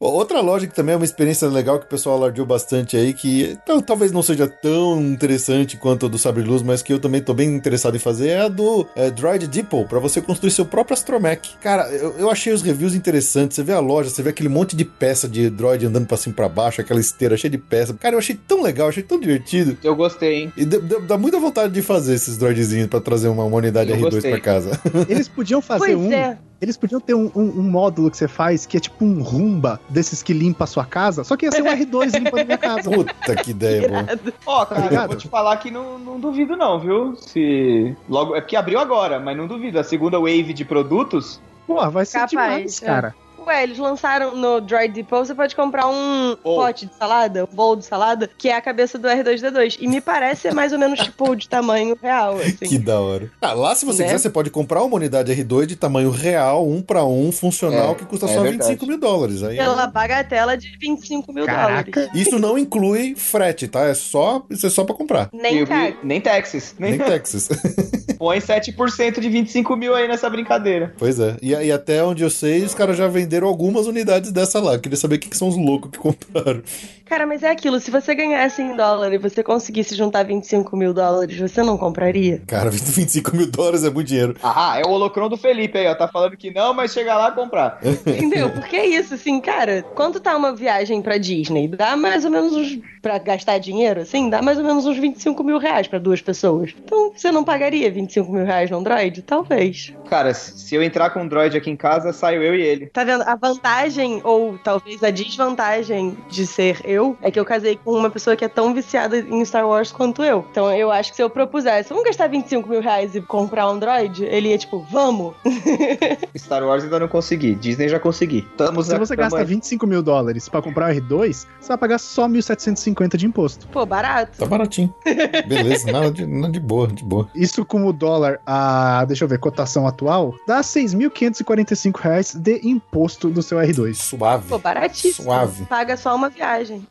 Outra loja que também é uma experiência legal que o pessoal alardeou bastante aí, que então, talvez não seja tão interessante quanto a do Sabre Luz, mas que eu também tô bem interessado em fazer, é a do é, Droid Depot, para você construir seu próprio astromech. Cara, eu, eu, achei os reviews interessantes, você vê a loja, você vê aquele monte de peça de droid andando pra cima e pra baixo, aquela esteira cheia de peça. Cara, eu achei tão legal, achei tão divertido. Eu gostei, hein? E dá muita vontade de fazer esses droidzinhos para trazer uma, uma unidade eu R2 gostei. pra casa. (laughs) Eles podiam fazer pois um... É eles podiam ter um, um, um, módulo que você faz que é tipo um rumba desses que limpa a sua casa, só que ia ser um (laughs) R2 limpando a minha casa. Puta que ideia, boa. Ó, oh, cara, tá eu vou te falar que não, não duvido não, viu? Se... Logo, é porque abriu agora, mas não duvido. A segunda wave de produtos... Pô, vai ser Capaz, demais, é. cara. Ué, eles lançaram no Droid Depot, você pode comprar um oh. pote de salada, um bowl de salada, que é a cabeça do R2D2. E me parece ser mais ou menos, tipo, de tamanho real, (laughs) assim. Que da hora. Ah, lá, se você né? quiser, você pode comprar uma unidade R2 de tamanho real, um para um, funcional, é, que custa é só verdade. 25 mil dólares. Aí, Pela bagatela de 25 mil Caraca. dólares. Isso não inclui frete, tá? É só, isso é só pra comprar. Nem, nem Texas. Nem, nem (laughs) Texas. (laughs) Põe 7% de 25 mil aí nessa brincadeira. Pois é. E, e até onde eu sei, os caras já venderam algumas unidades dessa lá. Queria saber o que, que são os loucos que compraram. Cara, mas é aquilo, se você ganhasse em dólar e você conseguisse juntar 25 mil dólares, você não compraria? Cara, (laughs) 25 mil dólares é muito dinheiro. Ah, é o holocron do Felipe aí, ó. Tá falando que não, mas chega lá comprar. (laughs) Entendeu? Porque é isso, assim, cara, quanto tá uma viagem pra Disney? Dá mais ou menos uns. pra gastar dinheiro, assim, dá mais ou menos uns 25 mil reais pra duas pessoas. Então, você não pagaria 25 mil reais no Android? Talvez. Cara, se eu entrar com um Android aqui em casa, saio eu e ele. Tá vendo? A vantagem, ou talvez a desvantagem de ser eu eu é que eu casei com uma pessoa que é tão viciada em Star Wars quanto eu. Então eu acho que se eu propusesse, vamos gastar 25 mil reais e comprar um Android, ele ia tipo, vamos. (laughs) Star Wars ainda não consegui, Disney já consegui. Tamo se você gasta 25 mil dólares pra comprar o R2, você vai pagar só 1.750 de imposto. Pô, barato. Tá baratinho. (laughs) Beleza, nada de, nada de boa, de boa. Isso com o dólar, a, deixa eu ver, cotação atual, dá 6.545 reais de imposto do seu R2. Suave. Pô, baratíssimo. Suave. Paga só uma viagem.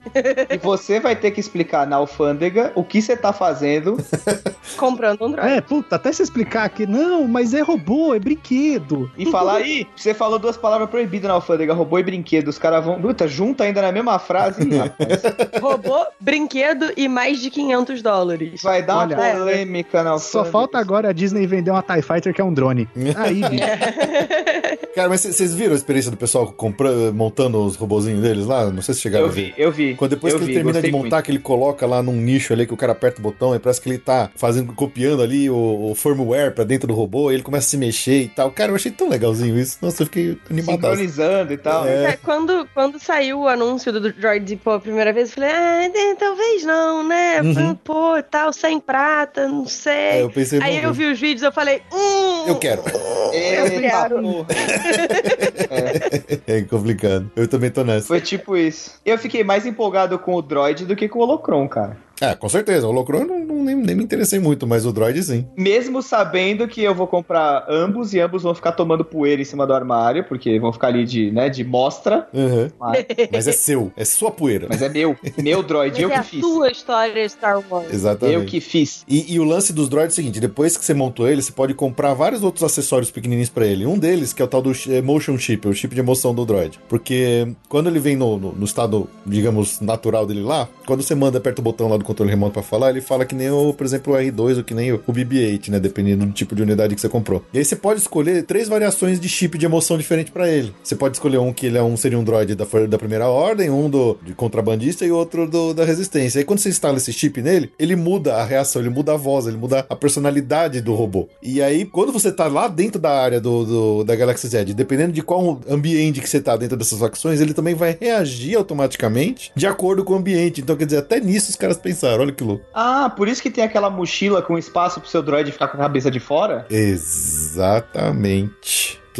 E você vai ter que explicar na alfândega o que você tá fazendo. (laughs) Comprando um drone. É, puta, até se explicar que não, mas é robô, é brinquedo. E falar aí, você falou duas palavras proibidas na alfândega, robô e brinquedo. Os caras vão. Puta, junta ainda na mesma frase, (laughs) robô, brinquedo e mais de 500 dólares. Vai dar Olha, uma polêmica na alfândega. Só falta agora a Disney vendeu uma TIE Fighter que é um drone. (laughs) Aí, bicho. Cara, mas vocês viram a experiência do pessoal comprando, montando os robozinhos deles lá? Não sei se chegaram Eu vi, eu vi. Quando depois eu que ele vi, termina de montar, muito. que ele coloca lá num nicho ali, que o cara aperta o botão e parece que ele tá fazendo, copiando ali o, o firmware pra dentro do robô, e ele começa a se mexer e tal. Cara, eu achei tão legalzinho isso. Nossa, eu fiquei animado. Sincronizando e tal. É. É, Quando, quando saiu o anúncio do Droid Depot a primeira vez, eu falei, ah, é, talvez não, né? Uhum. Pô, tal, sem prata, não sei. É, eu pensei, Aí não, eu vi os vídeos, eu falei, hum, eu quero. Eita quero. porra. É complicado. Eu também tô nessa. Foi tipo isso. Eu fiquei mais empolgado com o Droid do que com o Holocron, cara. É, com certeza. O Holocron eu não, não- nem, nem me interessei muito, mas o Droid sim. Mesmo sabendo que eu vou comprar ambos e ambos vão ficar tomando poeira em cima do armário, porque vão ficar ali de, né, de mostra. Uhum. Mas, (laughs) Mas é seu, é sua poeira. mas é meu. Meu Droid, eu é que a fiz. sua história Star Wars. Exatamente. Eu que fiz. E, e o lance dos droids é o seguinte: depois que você montou ele, você pode comprar vários outros acessórios pequenininhos pra ele. Um deles, que é o tal do chi- Emotion Chip, o chip de emoção do droid. Porque quando ele vem no, no- no estado, digamos, natural dele lá, quando você manda, aperta o botão lá do controle remoto pra falar, ele fala que nem, o, por exemplo, o R2 ou que nem o, o BB-8, né? Dependendo do tipo de unidade que você comprou. E aí você pode escolher três variações de chip de emoção diferente pra ele. Você pode escolher um que ele é um, seria um droid da, da primeira ordem, um do, de contrabandista e outro do, da resistência. Aí quando você instala esse chip nele, ele muda a reação, ele muda a voz, ele muda a personalidade do robô. E aí, quando você tá lá dentro da área do, do- da Galaxy Z, dependendo de qual ambiente que você tá dentro dessas facções, ele também vai reagir automaticamente de acordo com o ambiente. Então, quer dizer, até nisso os caras pensaram, olha que louco. Ah, por isso que tem aquela mochila com espaço pro seu droid ficar com a cabeça de fora? Exatamente.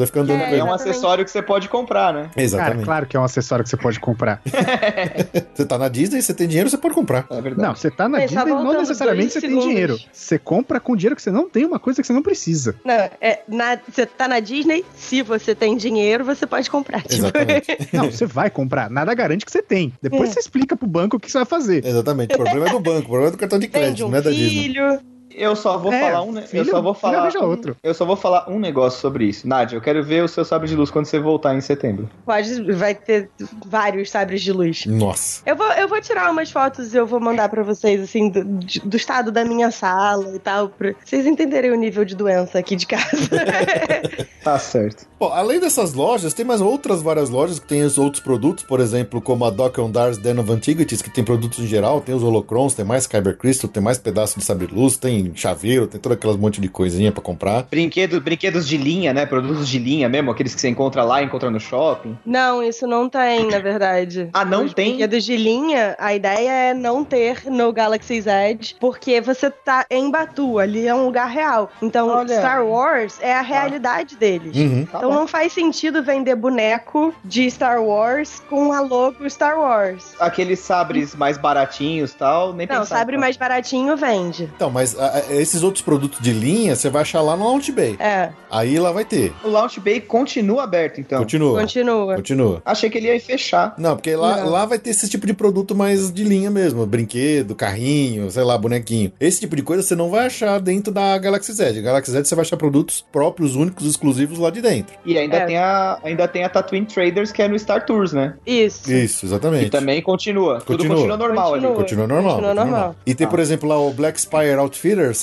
Ficar andando É, com ele. É um acessório que você pode comprar, né? Cara, Exatamente. claro que é um acessório que você pode comprar. (laughs) Você tá na Disney, você tem dinheiro, você pode comprar. É verdade. Não, você tá na Disney, não voltando necessariamente você tem segundos. dinheiro. Você compra com dinheiro que você não tem uma coisa que você não precisa. Não, é, na, você tá na Disney, se você tem dinheiro, você pode comprar. Tipo, Exatamente. (laughs) Não, você vai comprar. Nada garante que você tem. Depois É. você explica pro banco o que você vai fazer. Exatamente. O problema é do banco, o problema é do cartão de crédito, um não é da Disney. Filho. Eu só vou É, falar um, ne- eu filho- só vou filho falar um- outro. eu só vou falar um negócio sobre isso. Nádia, eu quero ver o seu sabre de luz quando você voltar em setembro. Pode, vai ter vários sabres de luz. Nossa. Eu vou, eu vou tirar umas fotos e eu vou mandar pra vocês, assim, do, do estado da minha sala e tal, pra vocês entenderem o nível de doença aqui de casa. (laughs) Tá certo. Bom, além dessas lojas, tem mais outras várias lojas que tem os outros produtos, por exemplo, como a Dock on Dars Den of Antiquities, que tem produtos em geral, tem os holocrons, tem mais Kyber Crystal, tem mais pedaço de sabre de luz, tem chaveiro, tem todas aquelas monte de coisinha pra comprar. Brinquedo, brinquedos de linha, né? Produtos de linha mesmo, aqueles que você encontra lá, encontra no shopping. não, isso não tem, na verdade. Ah, não Os tem? brinquedos de linha, a ideia é não ter no Galaxy's Edge, porque você tá em Batu, ali é um lugar real. Então, Olha. Star Wars é a realidade deles. Uhum. Tá Então bom. não faz sentido vender boneco de Star Wars com a logo Star Wars. Aqueles sabres mais baratinhos e tal, nem Não, pensar. sabre mais baratinho vende. Então, mas a- esses outros produtos de linha, você vai achar lá no Launch Bay. É, Aí lá vai ter. O Launch Bay continua aberto, então. Continua. continua. Continua. Achei que ele ia fechar. Não, porque lá, Não. lá vai ter esse tipo de produto mais de linha mesmo. Brinquedo, carrinho, sei lá, bonequinho. Esse tipo de coisa você não vai achar dentro da Galaxy Z. Galaxy Z você vai achar produtos próprios, únicos, exclusivos lá de dentro. E ainda, É. tem a, ainda tem a Tatooine Traders, que é no Star Tours, né? Isso. Isso, exatamente. E também continua. Tudo Continua. continua normal ali. Continua. Continua normal. Continua normal. E tem, Ah. por exemplo, lá o Black Spire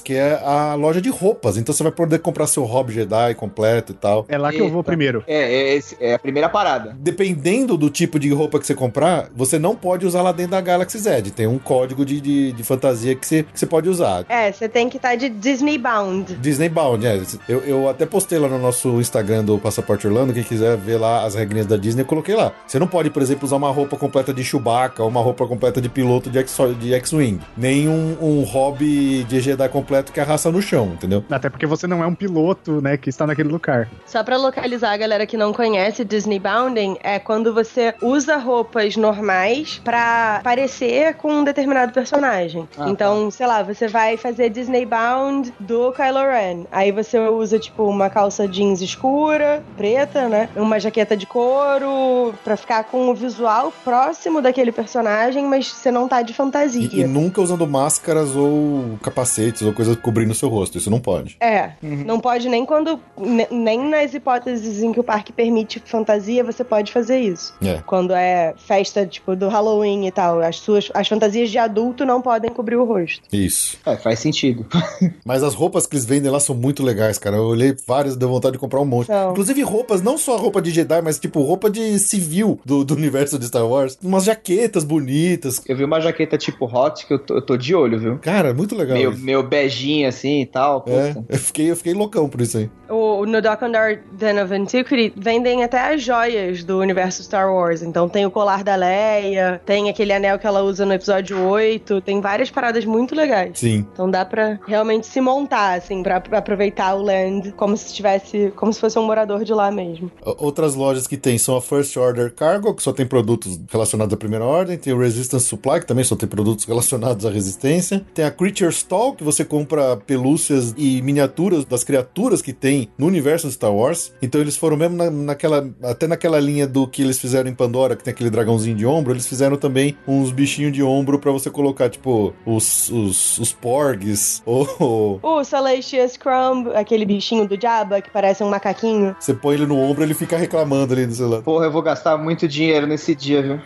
Que é a loja de roupas. Então você vai poder comprar seu Hobby Jedi completo e tal. É lá que eu vou Eita. primeiro. É, é, é a primeira parada. Dependendo do tipo de roupa que você comprar, você não pode usar lá dentro da Galaxy Z. Tem um código de, de, de fantasia que você, que você pode usar. É, você tem que estar de Disney Bound. Disney Bound, é. Eu, eu até postei lá no nosso Instagram do Passaporte Orlando, quem quiser ver lá as regrinhas da Disney, eu coloquei lá. Você não pode, por exemplo, usar uma roupa completa de Chewbacca ou uma roupa completa de piloto de X-Wing. Nem um, um hobby de Jedi completo que arrasta no chão, entendeu? Até porque você não é um piloto, né, que está naquele lugar. Só pra localizar a galera que não conhece Disney Bounding, é quando você usa roupas normais pra parecer com um determinado personagem. Ah, então, sei lá, você vai fazer Disney Bound do Kylo Ren. Aí você usa, tipo, uma calça jeans escura, preta, né? Uma jaqueta de couro, pra ficar com o visual próximo daquele personagem, mas você não tá de E, fantasia. e nunca usando máscaras ou capacete, bonitos ou coisas cobrindo o seu rosto. Isso não pode. É. Uhum. Não pode nem quando. Nem nas hipóteses em que o parque permite fantasia, você pode fazer isso. É. Quando é festa, tipo, do Halloween e tal. As suas as fantasias de adulto não podem cobrir o rosto. Isso. É, faz sentido. (laughs) Mas as roupas que eles vendem lá são muito legais, cara. Eu olhei várias, deu vontade de comprar um monte. Não. Inclusive roupas, não só roupa de Jedi, mas tipo roupa de civil do, do universo de Star Wars. Umas jaquetas bonitas. Eu vi uma jaqueta tipo hot que eu tô, eu tô de olho, viu? Cara, muito legal. Meu, meu beijinho assim e tal. É, eu fiquei, eu fiquei loucão por isso aí. O, no Dock Under Den of Antiquity vendem até as joias do universo Star Wars. Então tem o colar da Leia, tem aquele anel que ela usa no episódio 8, tem várias paradas muito legais. Sim. Então dá pra realmente se montar, assim, pra, pra aproveitar o land como se tivesse, como se fosse um morador de lá mesmo. Outras lojas que tem são a First Order Cargo, que só tem produtos relacionados à primeira ordem, tem o Resistance Supply, que também só tem produtos (laughs) relacionados à resistência, tem a Creature Stall, que você compra pelúcias e miniaturas das criaturas que tem no universo Star Wars. Então eles foram mesmo na, naquela, até naquela linha do que eles fizeram em Pandora, que tem aquele dragãozinho de ombro, eles fizeram também uns bichinhos de ombro para você colocar, tipo, os, os, os porgs, (laughs) ou... O Salacious Crumb, aquele bichinho do Jabba que parece um macaquinho. Você põe ele no ombro, ele fica reclamando ali do seu lado. Porra, eu vou gastar muito dinheiro nesse dia, viu?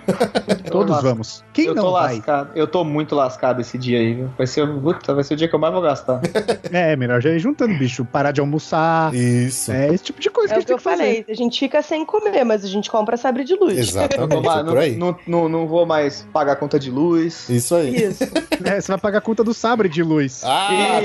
Todos vamos. Quem eu não tô vai? lascado. Eu tô muito lascado esse dia aí, viu? Vai ser, puta, vai ser o dia que eu mais vou gastar. (laughs) é, melhor já ir juntando, bicho. Parar de almoçar. Isso. É esse tipo de coisa é que a gente que eu falei. A gente fica sem comer, mas a gente compra sabre de luz. Exatamente. não, não, não, não, não vou mais pagar conta de luz. Isso aí. Isso. (laughs) é, você vai pagar a conta do sabre de luz. Ah,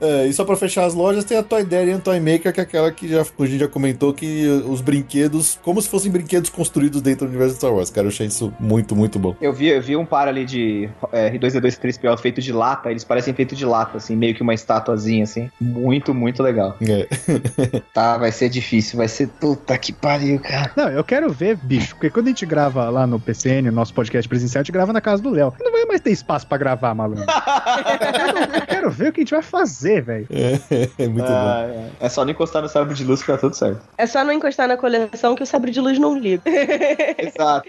é, e só pra fechar as lojas, tem a Toy Daddy e a Toy Maker, que é aquela que já, a gente já comentou que os brinquedos, como se fossem brinquedos construídos dentro do universo de Star Wars. Cara, eu achei isso muito, muito bom. Eu vi, eu vi um par ali de é, R2D2 3PO feito de lata, eles parecem feito de lata, assim, meio que uma estatuazinha, assim. Muito, muito legal. É. (laughs) tá, vai ser difícil, vai ser puta que pariu, cara. Não, eu quero ver, bicho, porque quando a gente grava lá no PCN, nosso podcast presencial, a gente grava na casa do Léo. Não vai mais ter espaço pra gravar, malandro. (laughs) eu quero ver o que a gente vai fazer, velho. É, é, muito ah, bom. É. é só não encostar no sabre de luz que tá tudo certo. É só não encostar na coleção que o sabre de luz não liga. (laughs) Exato.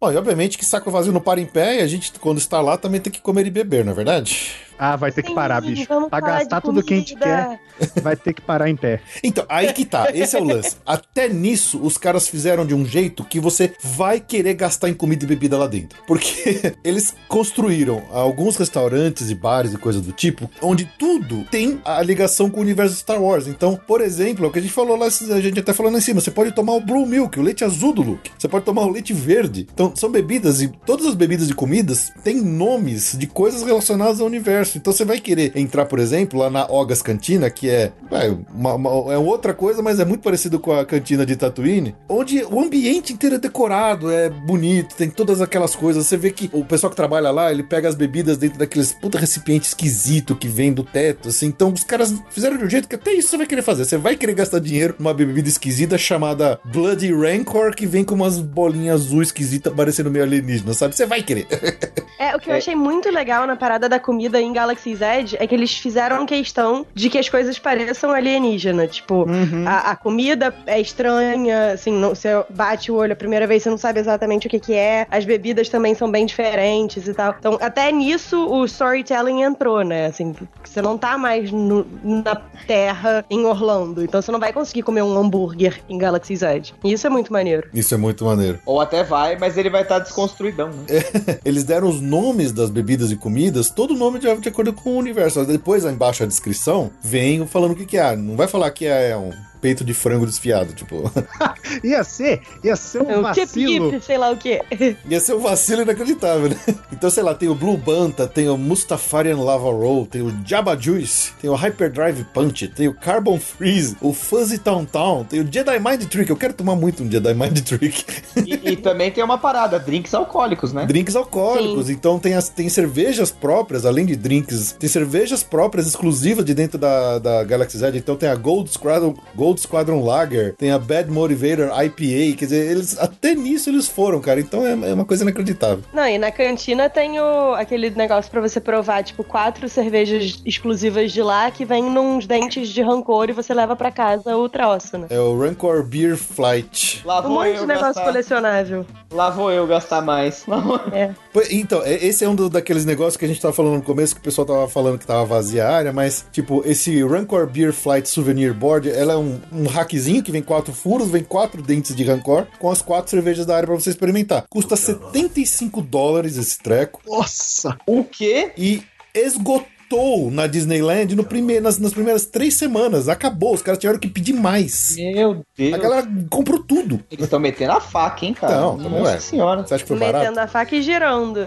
Bom, e obviamente que saco vazio não para em pé e a gente, quando está lá, também tem que comer e beber, não é verdade? Ah, vai ter que parar, bicho. Pra gastar tudo que a gente quer, vai ter que parar em pé. Então, aí que tá. Esse é o lance. (laughs) Até nisso, os caras fizeram de um jeito que você vai querer gastar em comida e bebida lá dentro. Porque (laughs) eles construíram alguns restaurantes e bares e coisas do tipo, onde tudo tem a ligação com o universo Star Wars. Então, por exemplo, é o que a gente falou lá, a gente até falou lá em cima, você pode tomar o Blue Milk, o leite azul do Luke. Você pode tomar o leite verde. Então, são bebidas e todas as bebidas e comidas têm nomes de coisas relacionadas ao universo Então você vai querer entrar, por exemplo, lá na Ogas Cantina, que é, é, uma, uma, é outra coisa, mas é muito parecido com a cantina de Tatooine, onde o ambiente inteiro é decorado, é bonito, tem todas aquelas coisas. Você vê que o pessoal que trabalha lá, ele pega as bebidas dentro daqueles puta recipiente esquisito que vem do teto, assim. Então os caras fizeram de um jeito que até isso você vai querer fazer. Você vai querer gastar dinheiro numa bebida esquisita chamada Bloody Rancor, que vem com umas bolinhas azul esquisitas parecendo meio alienígena, sabe? Você vai querer. (laughs) É, o que eu achei muito legal na parada da comida em Galaxy's Edge é que eles fizeram questão de que as coisas pareçam alienígena. Tipo, uhum. a, a, comida é estranha, assim, não, você bate o olho a primeira vez, você não sabe exatamente o que, que é. As bebidas também são bem diferentes e tal. Então, até nisso o storytelling entrou, né? Assim, você não tá mais no, na Terra em Orlando. Então você não vai conseguir comer um hambúrguer em Galaxy's Edge. E isso é muito maneiro. Isso é muito maneiro. Ou até vai, mas ele vai estar tá desconstruidão, né? (laughs) Eles deram os nomes das bebidas e comidas, todo nome de, de acordo com o universo. Depois, embaixo a descrição, vem falando o que, que é. Não vai falar que é um peito de frango desfiado, tipo. (laughs) ia ser, ia ser um é, vacilo. Tip, sei lá o que. (laughs) ia ser um vacilo inacreditável, né? Então, sei lá, tem o Blue Banta, tem o Mustafarian Lava Roll, tem o Jabba Juice, tem o Hyperdrive Punch, tem o Carbon Freeze, o Fuzzy Town Town, tem o Jedi Mind Trick. Eu quero tomar muito um Jedi Mind Trick. E, e (laughs) também tem uma parada, drinks alcoólicos, né? Drinks alcoólicos. Sim. Então tem, as, tem cervejas próprias, além de drinks, tem cervejas próprias exclusivas de dentro da, da Galaxy Z. Então tem a Gold Scradle, Gold Gold Squadron Lager, tem a Bad Motivator IPA, quer dizer, eles até nisso eles foram, cara. Então é, é uma coisa inacreditável. Não, e na cantina tem o, aquele negócio para você provar, tipo, quatro cervejas exclusivas de lá que vem nos dentes de rancor e você leva para casa o troço, né? É o Rancor Beer Flight. Lá um monte de negócio gastar... colecionável. Lá vou eu gastar mais. É. Então, esse é um do, daqueles negócios que a gente tava falando no começo, que o pessoal tava falando que tava vazia a área, mas, tipo, esse Rancor Beer Flight Souvenir Board, ela é um, um hackzinho que vem quatro furos, vem quatro dentes de Rancor, com as quatro cervejas da área para você experimentar. Custa 75 dólares esse treco. Nossa! O quê? E esgotou esgotou na Disneyland no primeir, nas, nas primeiras três semanas. Acabou, os caras tiveram que pedir mais. Meu Deus. A galera comprou tudo. Eles estão metendo a faca, hein, cara? Não, não Nossa é. senhora. Você acha que foi metendo barato? Metendo a faca e girando.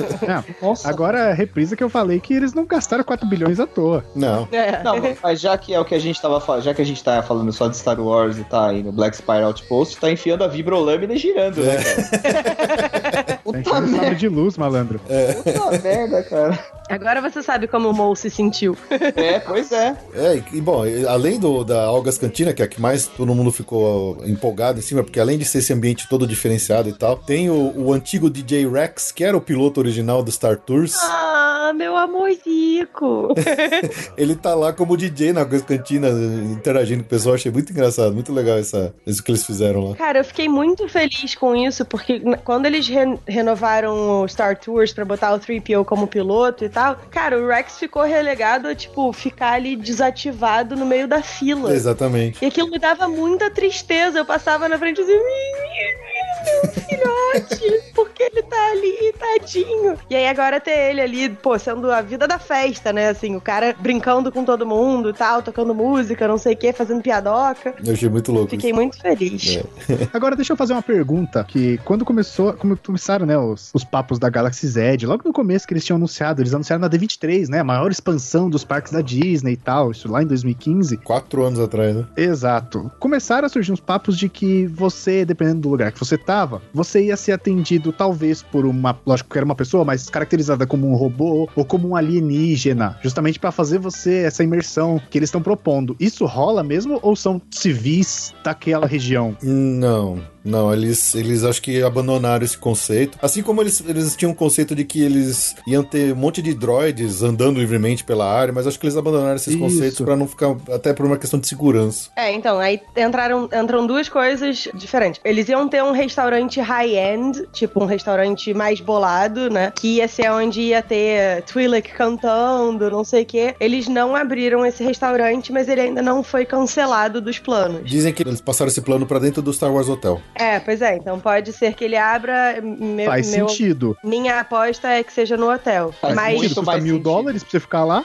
(laughs) Nossa. Agora, reprisa que eu falei que eles não gastaram 4 bilhões à toa. Não. É. Não, mas já que é o que a gente tava falando, já que a gente tá falando só de Star Wars e tá aí no Black Spire Outpost, tá enfiando a vibrolâmina e girando, né, (laughs) cara? Puta merda. de luz, malandro. É. Puta merda, cara. Agora você sabe como o Mo se sentiu. (laughs) É, pois é. É, e bom, além do, da Algas Cantina, que é a que mais todo mundo ficou empolgado em cima, porque além de ser esse ambiente todo diferenciado e tal, tem o, o antigo DJ Rex, que era o piloto original do Star Tours. Ah, meu amorzico! (laughs) Ele tá lá como DJ na Algas Cantina, interagindo com o pessoal. Achei muito engraçado, muito legal essa, isso que eles fizeram lá. Cara, eu fiquei muito feliz com isso, porque quando eles re renovaram o Star Tours pra botar o 3PO como piloto e tal, tal. Cara, o Rex ficou relegado a, tipo, ficar ali desativado no meio da fila. Exatamente. E aquilo me dava muita tristeza. Eu passava na frente assim meu filhote, porque ele tá ali, tadinho. E aí agora ter ele ali, pô, sendo a vida da festa, né? Assim, o cara brincando com todo mundo e tal, tocando música, não sei o que, fazendo piadoca. Eu achei muito louco. Fiquei isso. muito feliz. É. (laughs) agora deixa eu fazer uma pergunta, que quando começou, como começaram, né, os, os papos da Galaxy Z, logo no começo que eles tinham anunciado, eles anunciaram na D23, né, a maior expansão dos parques da Disney e tal, isso lá em 2015. Quatro anos atrás, né? Exato. Começaram a surgir uns papos de que você, dependendo do lugar que você tava, você ia ser atendido talvez por uma, lógico que era uma pessoa, mas caracterizada como um robô ou como um alienígena, justamente para fazer você essa imersão que eles estão propondo. Isso rola mesmo ou são civis daquela região? Não. Não, eles, eles acho que abandonaram esse conceito. Assim como eles, eles tinham um conceito de que eles iam ter um monte de droids andando livremente pela área, mas acho que eles abandonaram esses Isso. conceitos para não ficar, até por uma questão de segurança. É, então, aí entraram, entram duas coisas diferentes. Eles iam ter um restaurante high-end, tipo um restaurante mais bolado, né? Que ia ser onde ia ter Twi'lek cantando, não sei o quê. Eles não abriram esse restaurante, mas ele ainda não foi cancelado dos planos. Dizem que eles passaram esse plano para dentro do Star Wars Hotel. É, pois é. Então pode ser que ele abra. Meu, Faz meu, sentido. Minha aposta é que seja no hotel. Faz mas muito custa mil dólares pra você ficar lá.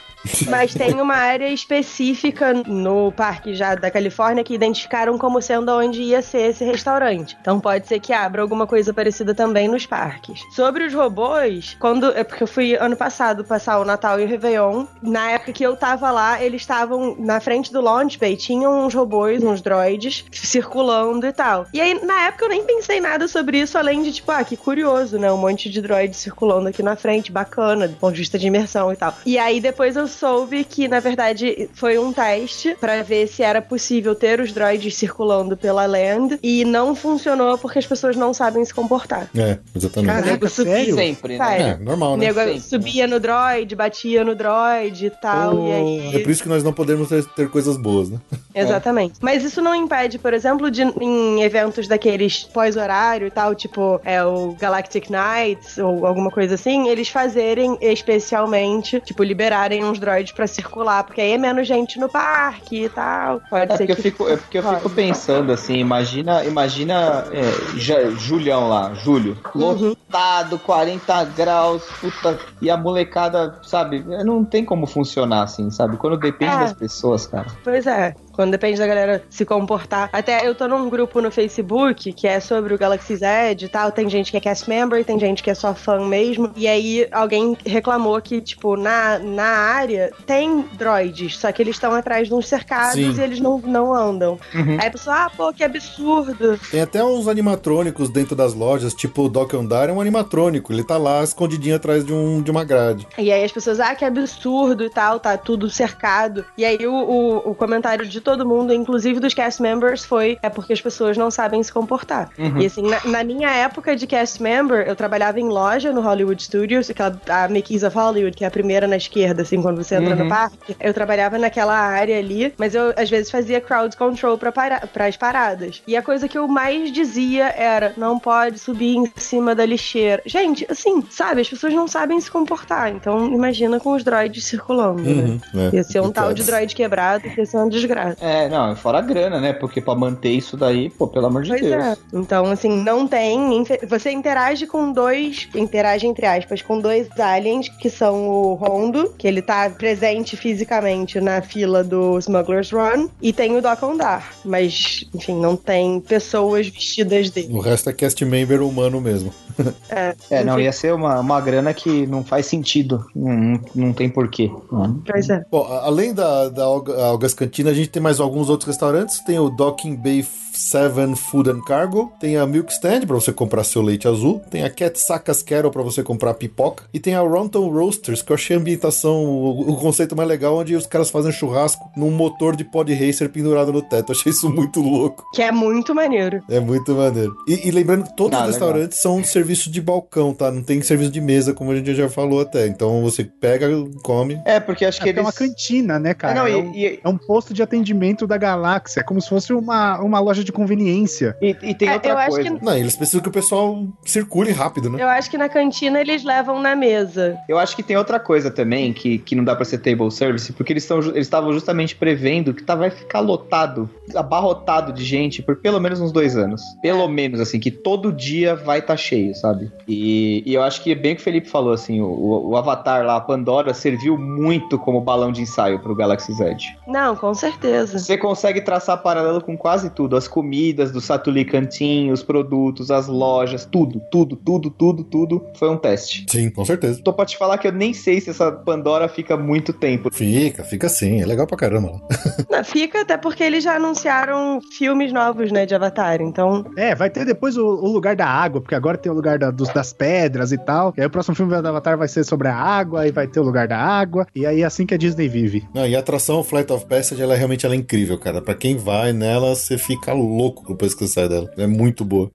Mas tem uma área específica no parque já da Califórnia que identificaram como sendo onde ia ser esse restaurante. Então pode ser que abra alguma coisa parecida também nos parques. Sobre os robôs, quando. É porque eu fui ano passado passar o Natal e o Réveillon. Na época que eu tava lá, eles estavam na frente do Launch Bay, tinham uns robôs, uns droids, circulando e tal. E aí, na época, eu nem pensei nada sobre isso, além de, tipo, ah, que curioso, né? Um monte de droids circulando aqui na frente, bacana, do ponto de vista de imersão e tal. E aí, depois eu soube que, na verdade, foi um teste para ver se era possível ter os droids circulando pela land e não funcionou porque as pessoas não sabem se comportar. É, exatamente. Caraca, sério? Sempre, né? É, normal, né? Nego sempre, subia né? no droid, batia no droid e tal, oh, e aí... É por isso que nós não podemos ter, ter coisas boas, né? Exatamente. É. Mas isso não impede, por exemplo, de em eventos daqueles pós-horário e tal, tipo é o Galactic Nights ou alguma coisa assim, eles fazerem especialmente, tipo, liberarem uns droids para circular, porque aí é menos gente no parque e tal. Pode é ser que eu fico, é porque eu fico pensando assim, imagina, imagina é, já, Julião lá, Júlio, uhum. lotado, 40 graus, puta, e a molecada, sabe, não tem como funcionar assim, sabe? Quando depende é. das pessoas, cara. Pois é. Quando depende da galera se comportar. Até eu tô num grupo no Facebook que é sobre o Galaxy Z e tal. Tem gente que é cast member, tem gente que é só fã mesmo. E aí alguém reclamou que, tipo, na, na área tem droids, só que eles estão atrás de uns cercados Sim. e eles não, não andam. Uhum. Aí a pessoa, ah, pô, que absurdo. Tem até uns animatrônicos dentro das lojas, tipo o Doc Ondar é um animatrônico. Ele tá lá escondidinho atrás de, um, de uma grade. E aí as pessoas, ah, que absurdo e tal, tá tudo cercado. E aí o, o, o comentário de todo mundo, inclusive dos cast members, foi é porque as pessoas não sabem se comportar. Uhum. E assim, na, na, minha época de cast member, eu trabalhava em loja no Hollywood Studios, aquela, a Mickey's of Hollywood, que é a primeira na esquerda, assim, quando você entra uhum. no parque. Eu trabalhava naquela área ali, mas eu às vezes fazia crowd control pra, para, as paradas. E a coisa que eu mais dizia era: não pode subir em cima da lixeira. Gente, assim, sabe, as pessoas não sabem se comportar. Então, imagina com os droids circulando, né? uhum, né? Ia ser um tal de droid quebrado, ia ser uma desgraça. É, não, fora a grana, né? Porque pra manter isso daí, pô, pelo amor de pois Deus. É. Então, assim, não tem. Você interage com dois. Interage, entre aspas, com dois aliens, que são o Rondo, que ele tá presente fisicamente na fila do Smuggler's Run, e tem o Doc Ondar. Mas, enfim, não tem pessoas vestidas dele. O resto é cast member humano mesmo. É, é não, ia ser uma, uma grana que não faz sentido. Não, não tem porquê. Pois é. Bom, além da, da Algas Cantina, a gente tem mais alguns outros restaurantes. Tem o Docking Bay Seven Food and Cargo, tem a Milk Stand para você comprar seu leite azul, tem a Cat Sacas Carol para você comprar pipoca e tem a Ronton Roasters, que eu achei a ambientação, o, o, conceito mais legal, onde os caras fazem churrasco num motor de pod racer pendurado no teto. Eu achei isso muito louco. Que é muito maneiro. É muito maneiro. E, e lembrando que todos ah, os restaurantes legal. são serviço de balcão, tá? Não tem serviço de mesa, como a gente já falou até. Então você pega, come. É, porque acho é, que eles... é uma cantina, né, cara? não, é, um, e... é um posto de atendimento da galáxia, é como se fosse uma, uma loja de conveniência. E, e tem é, outra coisa. Que... Não, eles precisam que o pessoal circule rápido, né? Eu acho que na cantina eles levam na mesa. Eu acho que tem outra coisa também que, que não dá pra ser table service, porque eles estavam eles justamente prevendo que tá, vai ficar lotado, abarrotado de gente por pelo menos uns dois anos. Pelo menos, assim, que todo dia vai estar tá cheio, sabe? E, e, eu acho que é bem o que o Felipe falou, assim, o, o Avatar lá, a Pandora, serviu muito como balão de ensaio pro Galaxy Z. Não, com certeza. Você consegue traçar paralelo com quase tudo. As comidas do Satuli Cantin, os produtos, as lojas, tudo, tudo, tudo, tudo, tudo foi um teste. Sim, com certeza. Tô pra te falar que eu nem sei se essa Pandora fica muito tempo. Fica, fica sim. É legal pra caramba. (laughs) Não, fica até porque eles já anunciaram filmes novos, né, de Avatar, então... É, vai ter depois o, o lugar da água, porque agora tem o lugar da, dos, das pedras e tal. E aí o próximo filme do Avatar vai ser sobre a água, e vai ter o lugar da água. E aí é assim que a Disney vive. Não, e a atração Flight of Passage, ela é realmente ela é incrível, cara. Pra quem vai nela, você fica louco depois que você dela. É muito boa.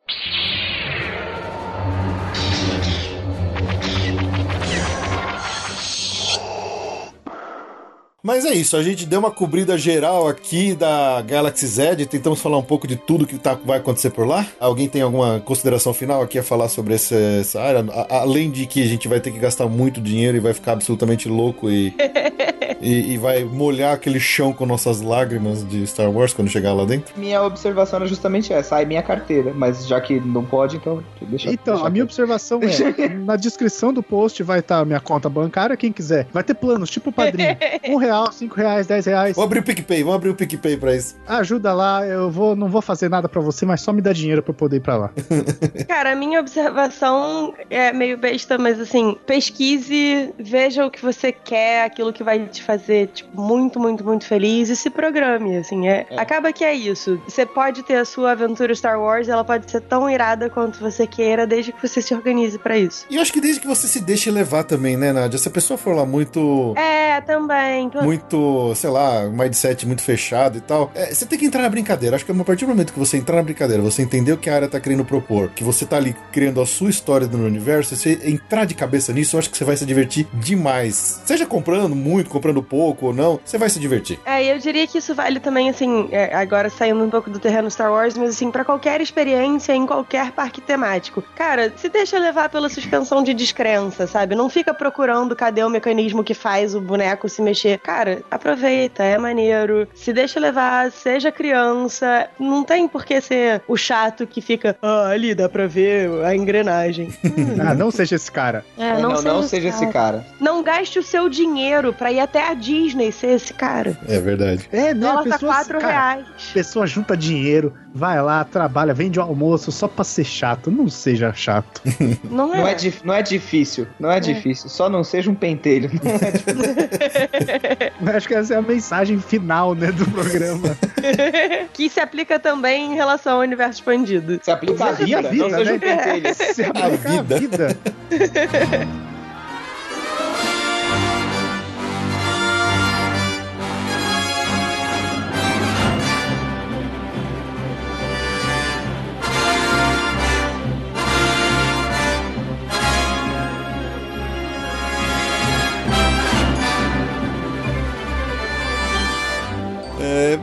Mas é isso, a gente deu uma cobrida geral aqui da Galaxy Z, tentamos falar um pouco de tudo que tá, vai acontecer por lá. Alguém tem alguma consideração final aqui a falar sobre essa, essa área? A, além de que a gente vai ter que gastar muito dinheiro e vai ficar absolutamente louco e (laughs) e, e, vai molhar aquele chão com nossas lágrimas de Star Wars quando chegar lá dentro? Minha observação é justamente essa, ai minha carteira, mas já que não pode, então deixa Então, deixa a minha observação é, (laughs) na descrição do post vai estar tá minha conta bancária, quem quiser. Vai ter planos, tipo padrinho. (laughs) um real, cinco reais, dez reais. Vamos abrir o PicPay, vamos abrir o PicPay pra isso. Ajuda lá, eu vou, não vou fazer nada pra você, mas só me dá dinheiro pra eu poder ir pra lá. (laughs) Cara, a minha observação é meio besta, mas assim, pesquise, veja o que você quer, aquilo que vai te fazer, tipo, muito, muito, muito feliz e se programe, assim. É, é. Acaba que é isso. Você pode ter a sua aventura Star Wars, ela pode ser tão irada quanto você queira, desde que você se organize para isso. E eu acho que desde que você se deixe levar também, né, Nádia? Se a pessoa for lá muito. É, também. Muito, sei lá, um mindset muito fechado e tal. É, você tem que entrar na brincadeira. Acho que a partir do momento que você entrar na brincadeira, você entender o que a área tá querendo propor, que você tá ali criando a sua história do universo, você entrar de cabeça nisso, eu acho que você vai se divertir demais. Seja comprando muito, comprando pouco ou não, você vai se divertir. É, eu diria que isso vale também, assim, é, agora saindo um pouco do terreno Star Wars, mas assim, para qualquer experiência em qualquer parque temático. Cara, se deixa levar pela suspensão de descrença, sabe? Não fica procurando cadê o mecanismo que faz o boneco se mexer. Cara, aproveita, é maneiro. Se deixa levar, seja criança. Não tem por que ser o chato que fica, ah, ali dá pra ver a engrenagem. (laughs) ah, não seja esse cara. É, não, não, seja, não seja esse cara. Não gaste o seu dinheiro pra ir até a Disney ser esse cara. É verdade. É, né? Dólar pessoa, tá 4 reais. Pessoa junta dinheiro, vai lá, trabalha, vende o almoço só pra ser chato. Não seja chato. (laughs) Não é. Não é, não é difícil. Não é, é, difícil. Só não seja um pentelho. Não é (laughs) Acho que essa é a mensagem final, né, do programa. (laughs) que se aplica também em relação ao universo expandido. Se aplica à vida, vida, não né? seja um pentelho. Se aplica à vida.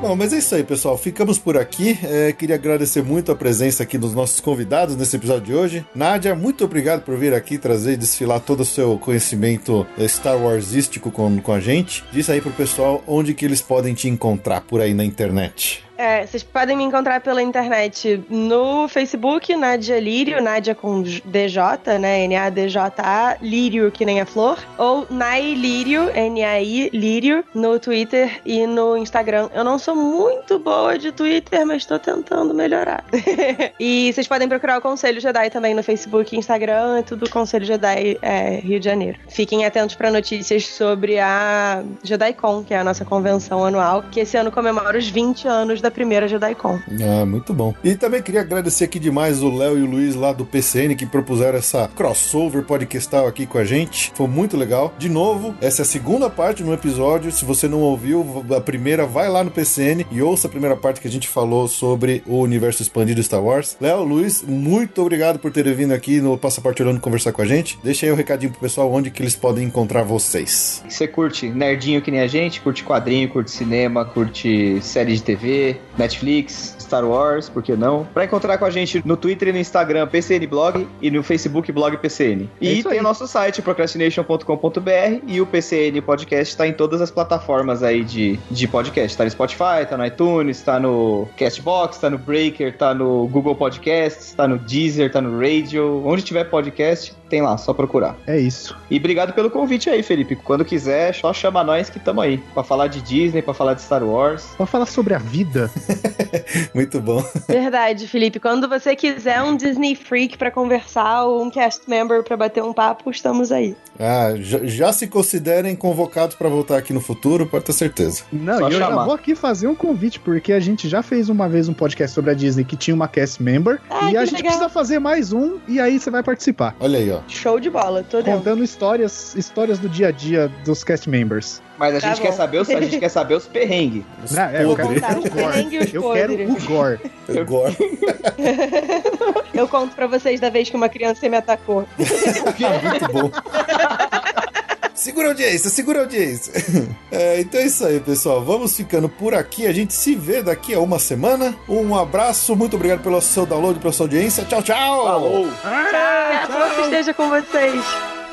Bom, mas é isso aí, pessoal. Ficamos por aqui. É, queria agradecer muito a presença aqui dos nossos convidados nesse episódio de hoje. Nádia, muito obrigado por vir aqui trazer e desfilar todo o seu conhecimento é, Star Warsístico com, com a gente. Diz aí pro pessoal onde que eles podem te encontrar por aí na internet. É, vocês podem me encontrar pela internet no Facebook, Nadia Lírio, Nadia com DJ, né? N-A-D-J-A, Lírio, que nem a flor. Ou Nai Lírio, N-A-I Lírio, no Twitter e no Instagram. Eu não sou muito boa de Twitter, mas tô tentando melhorar. (laughs) e vocês podem procurar o Conselho Jedi também no Facebook e Instagram, é tudo Conselho Jedi é, Rio de Janeiro. Fiquem atentos para notícias sobre a JediCon, que é a nossa convenção anual, que esse ano comemora os 20 anos da primeira JediCon. Ah, muito bom. E também queria agradecer aqui demais o Léo e o Luiz lá do PCN que propuseram essa crossover podcastal aqui com a gente. Foi muito legal. De novo, essa é a segunda parte no episódio. Se você não ouviu a primeira, vai lá no PCN e ouça a primeira parte que a gente falou sobre o universo expandido Star Wars. Léo, Luiz, muito obrigado por terem vindo aqui no Passaporte Orlando conversar com a gente. Deixa aí o um recadinho pro pessoal onde que eles podem encontrar vocês. Você curte nerdinho que nem a gente, curte quadrinho, curte cinema, curte série de TV, Netflix, Star Wars, por que não? Para encontrar com a gente no Twitter e no Instagram PCN Blog e no Facebook Blog PCN. E é tem o nosso site procrastination.com.br e o PCN Podcast está em todas as plataformas aí de, de podcast. Tá no Spotify, tá no iTunes, tá no Castbox, tá no Breaker, tá no Google Podcasts, tá no Deezer, tá no Radio. Onde tiver podcast, tem lá, só procurar. É isso. E obrigado pelo convite aí, Felipe. Quando quiser, só chama nós que estamos aí. Pra falar de Disney, pra falar de Star Wars. Pra falar sobre a vida. (laughs) Muito bom. Verdade, Felipe. Quando você quiser um Disney Freak para conversar ou um cast member para bater um papo, estamos aí. Ah, já, já se considerem convocados para voltar aqui no futuro, pode ter certeza. Não, Só eu chamar. já vou aqui fazer um convite, porque a gente já fez uma vez um podcast sobre a Disney que tinha uma cast member. Ah, e a gente legal. precisa fazer mais um, e aí você vai participar. Olha aí, ó. Show de bola, tô dentro. Contando histórias, histórias do dia a dia dos cast members. Mas a, tá gente, quer saber os, a gente quer saber os perrengues. Não, é, eu, quero, eu quero o gore. (laughs) O gore. eu conto pra vocês da vez que uma criança me atacou. (laughs) Muito bom. (laughs) Segura a audiência, segura a audiência. (laughs) É, então é isso aí, pessoal. Vamos ficando por aqui. A gente se vê daqui a uma semana. Um abraço, muito obrigado pelo seu download, pela sua audiência. Tchau, tchau. Falou. Tchau. tchau. Que esteja com vocês.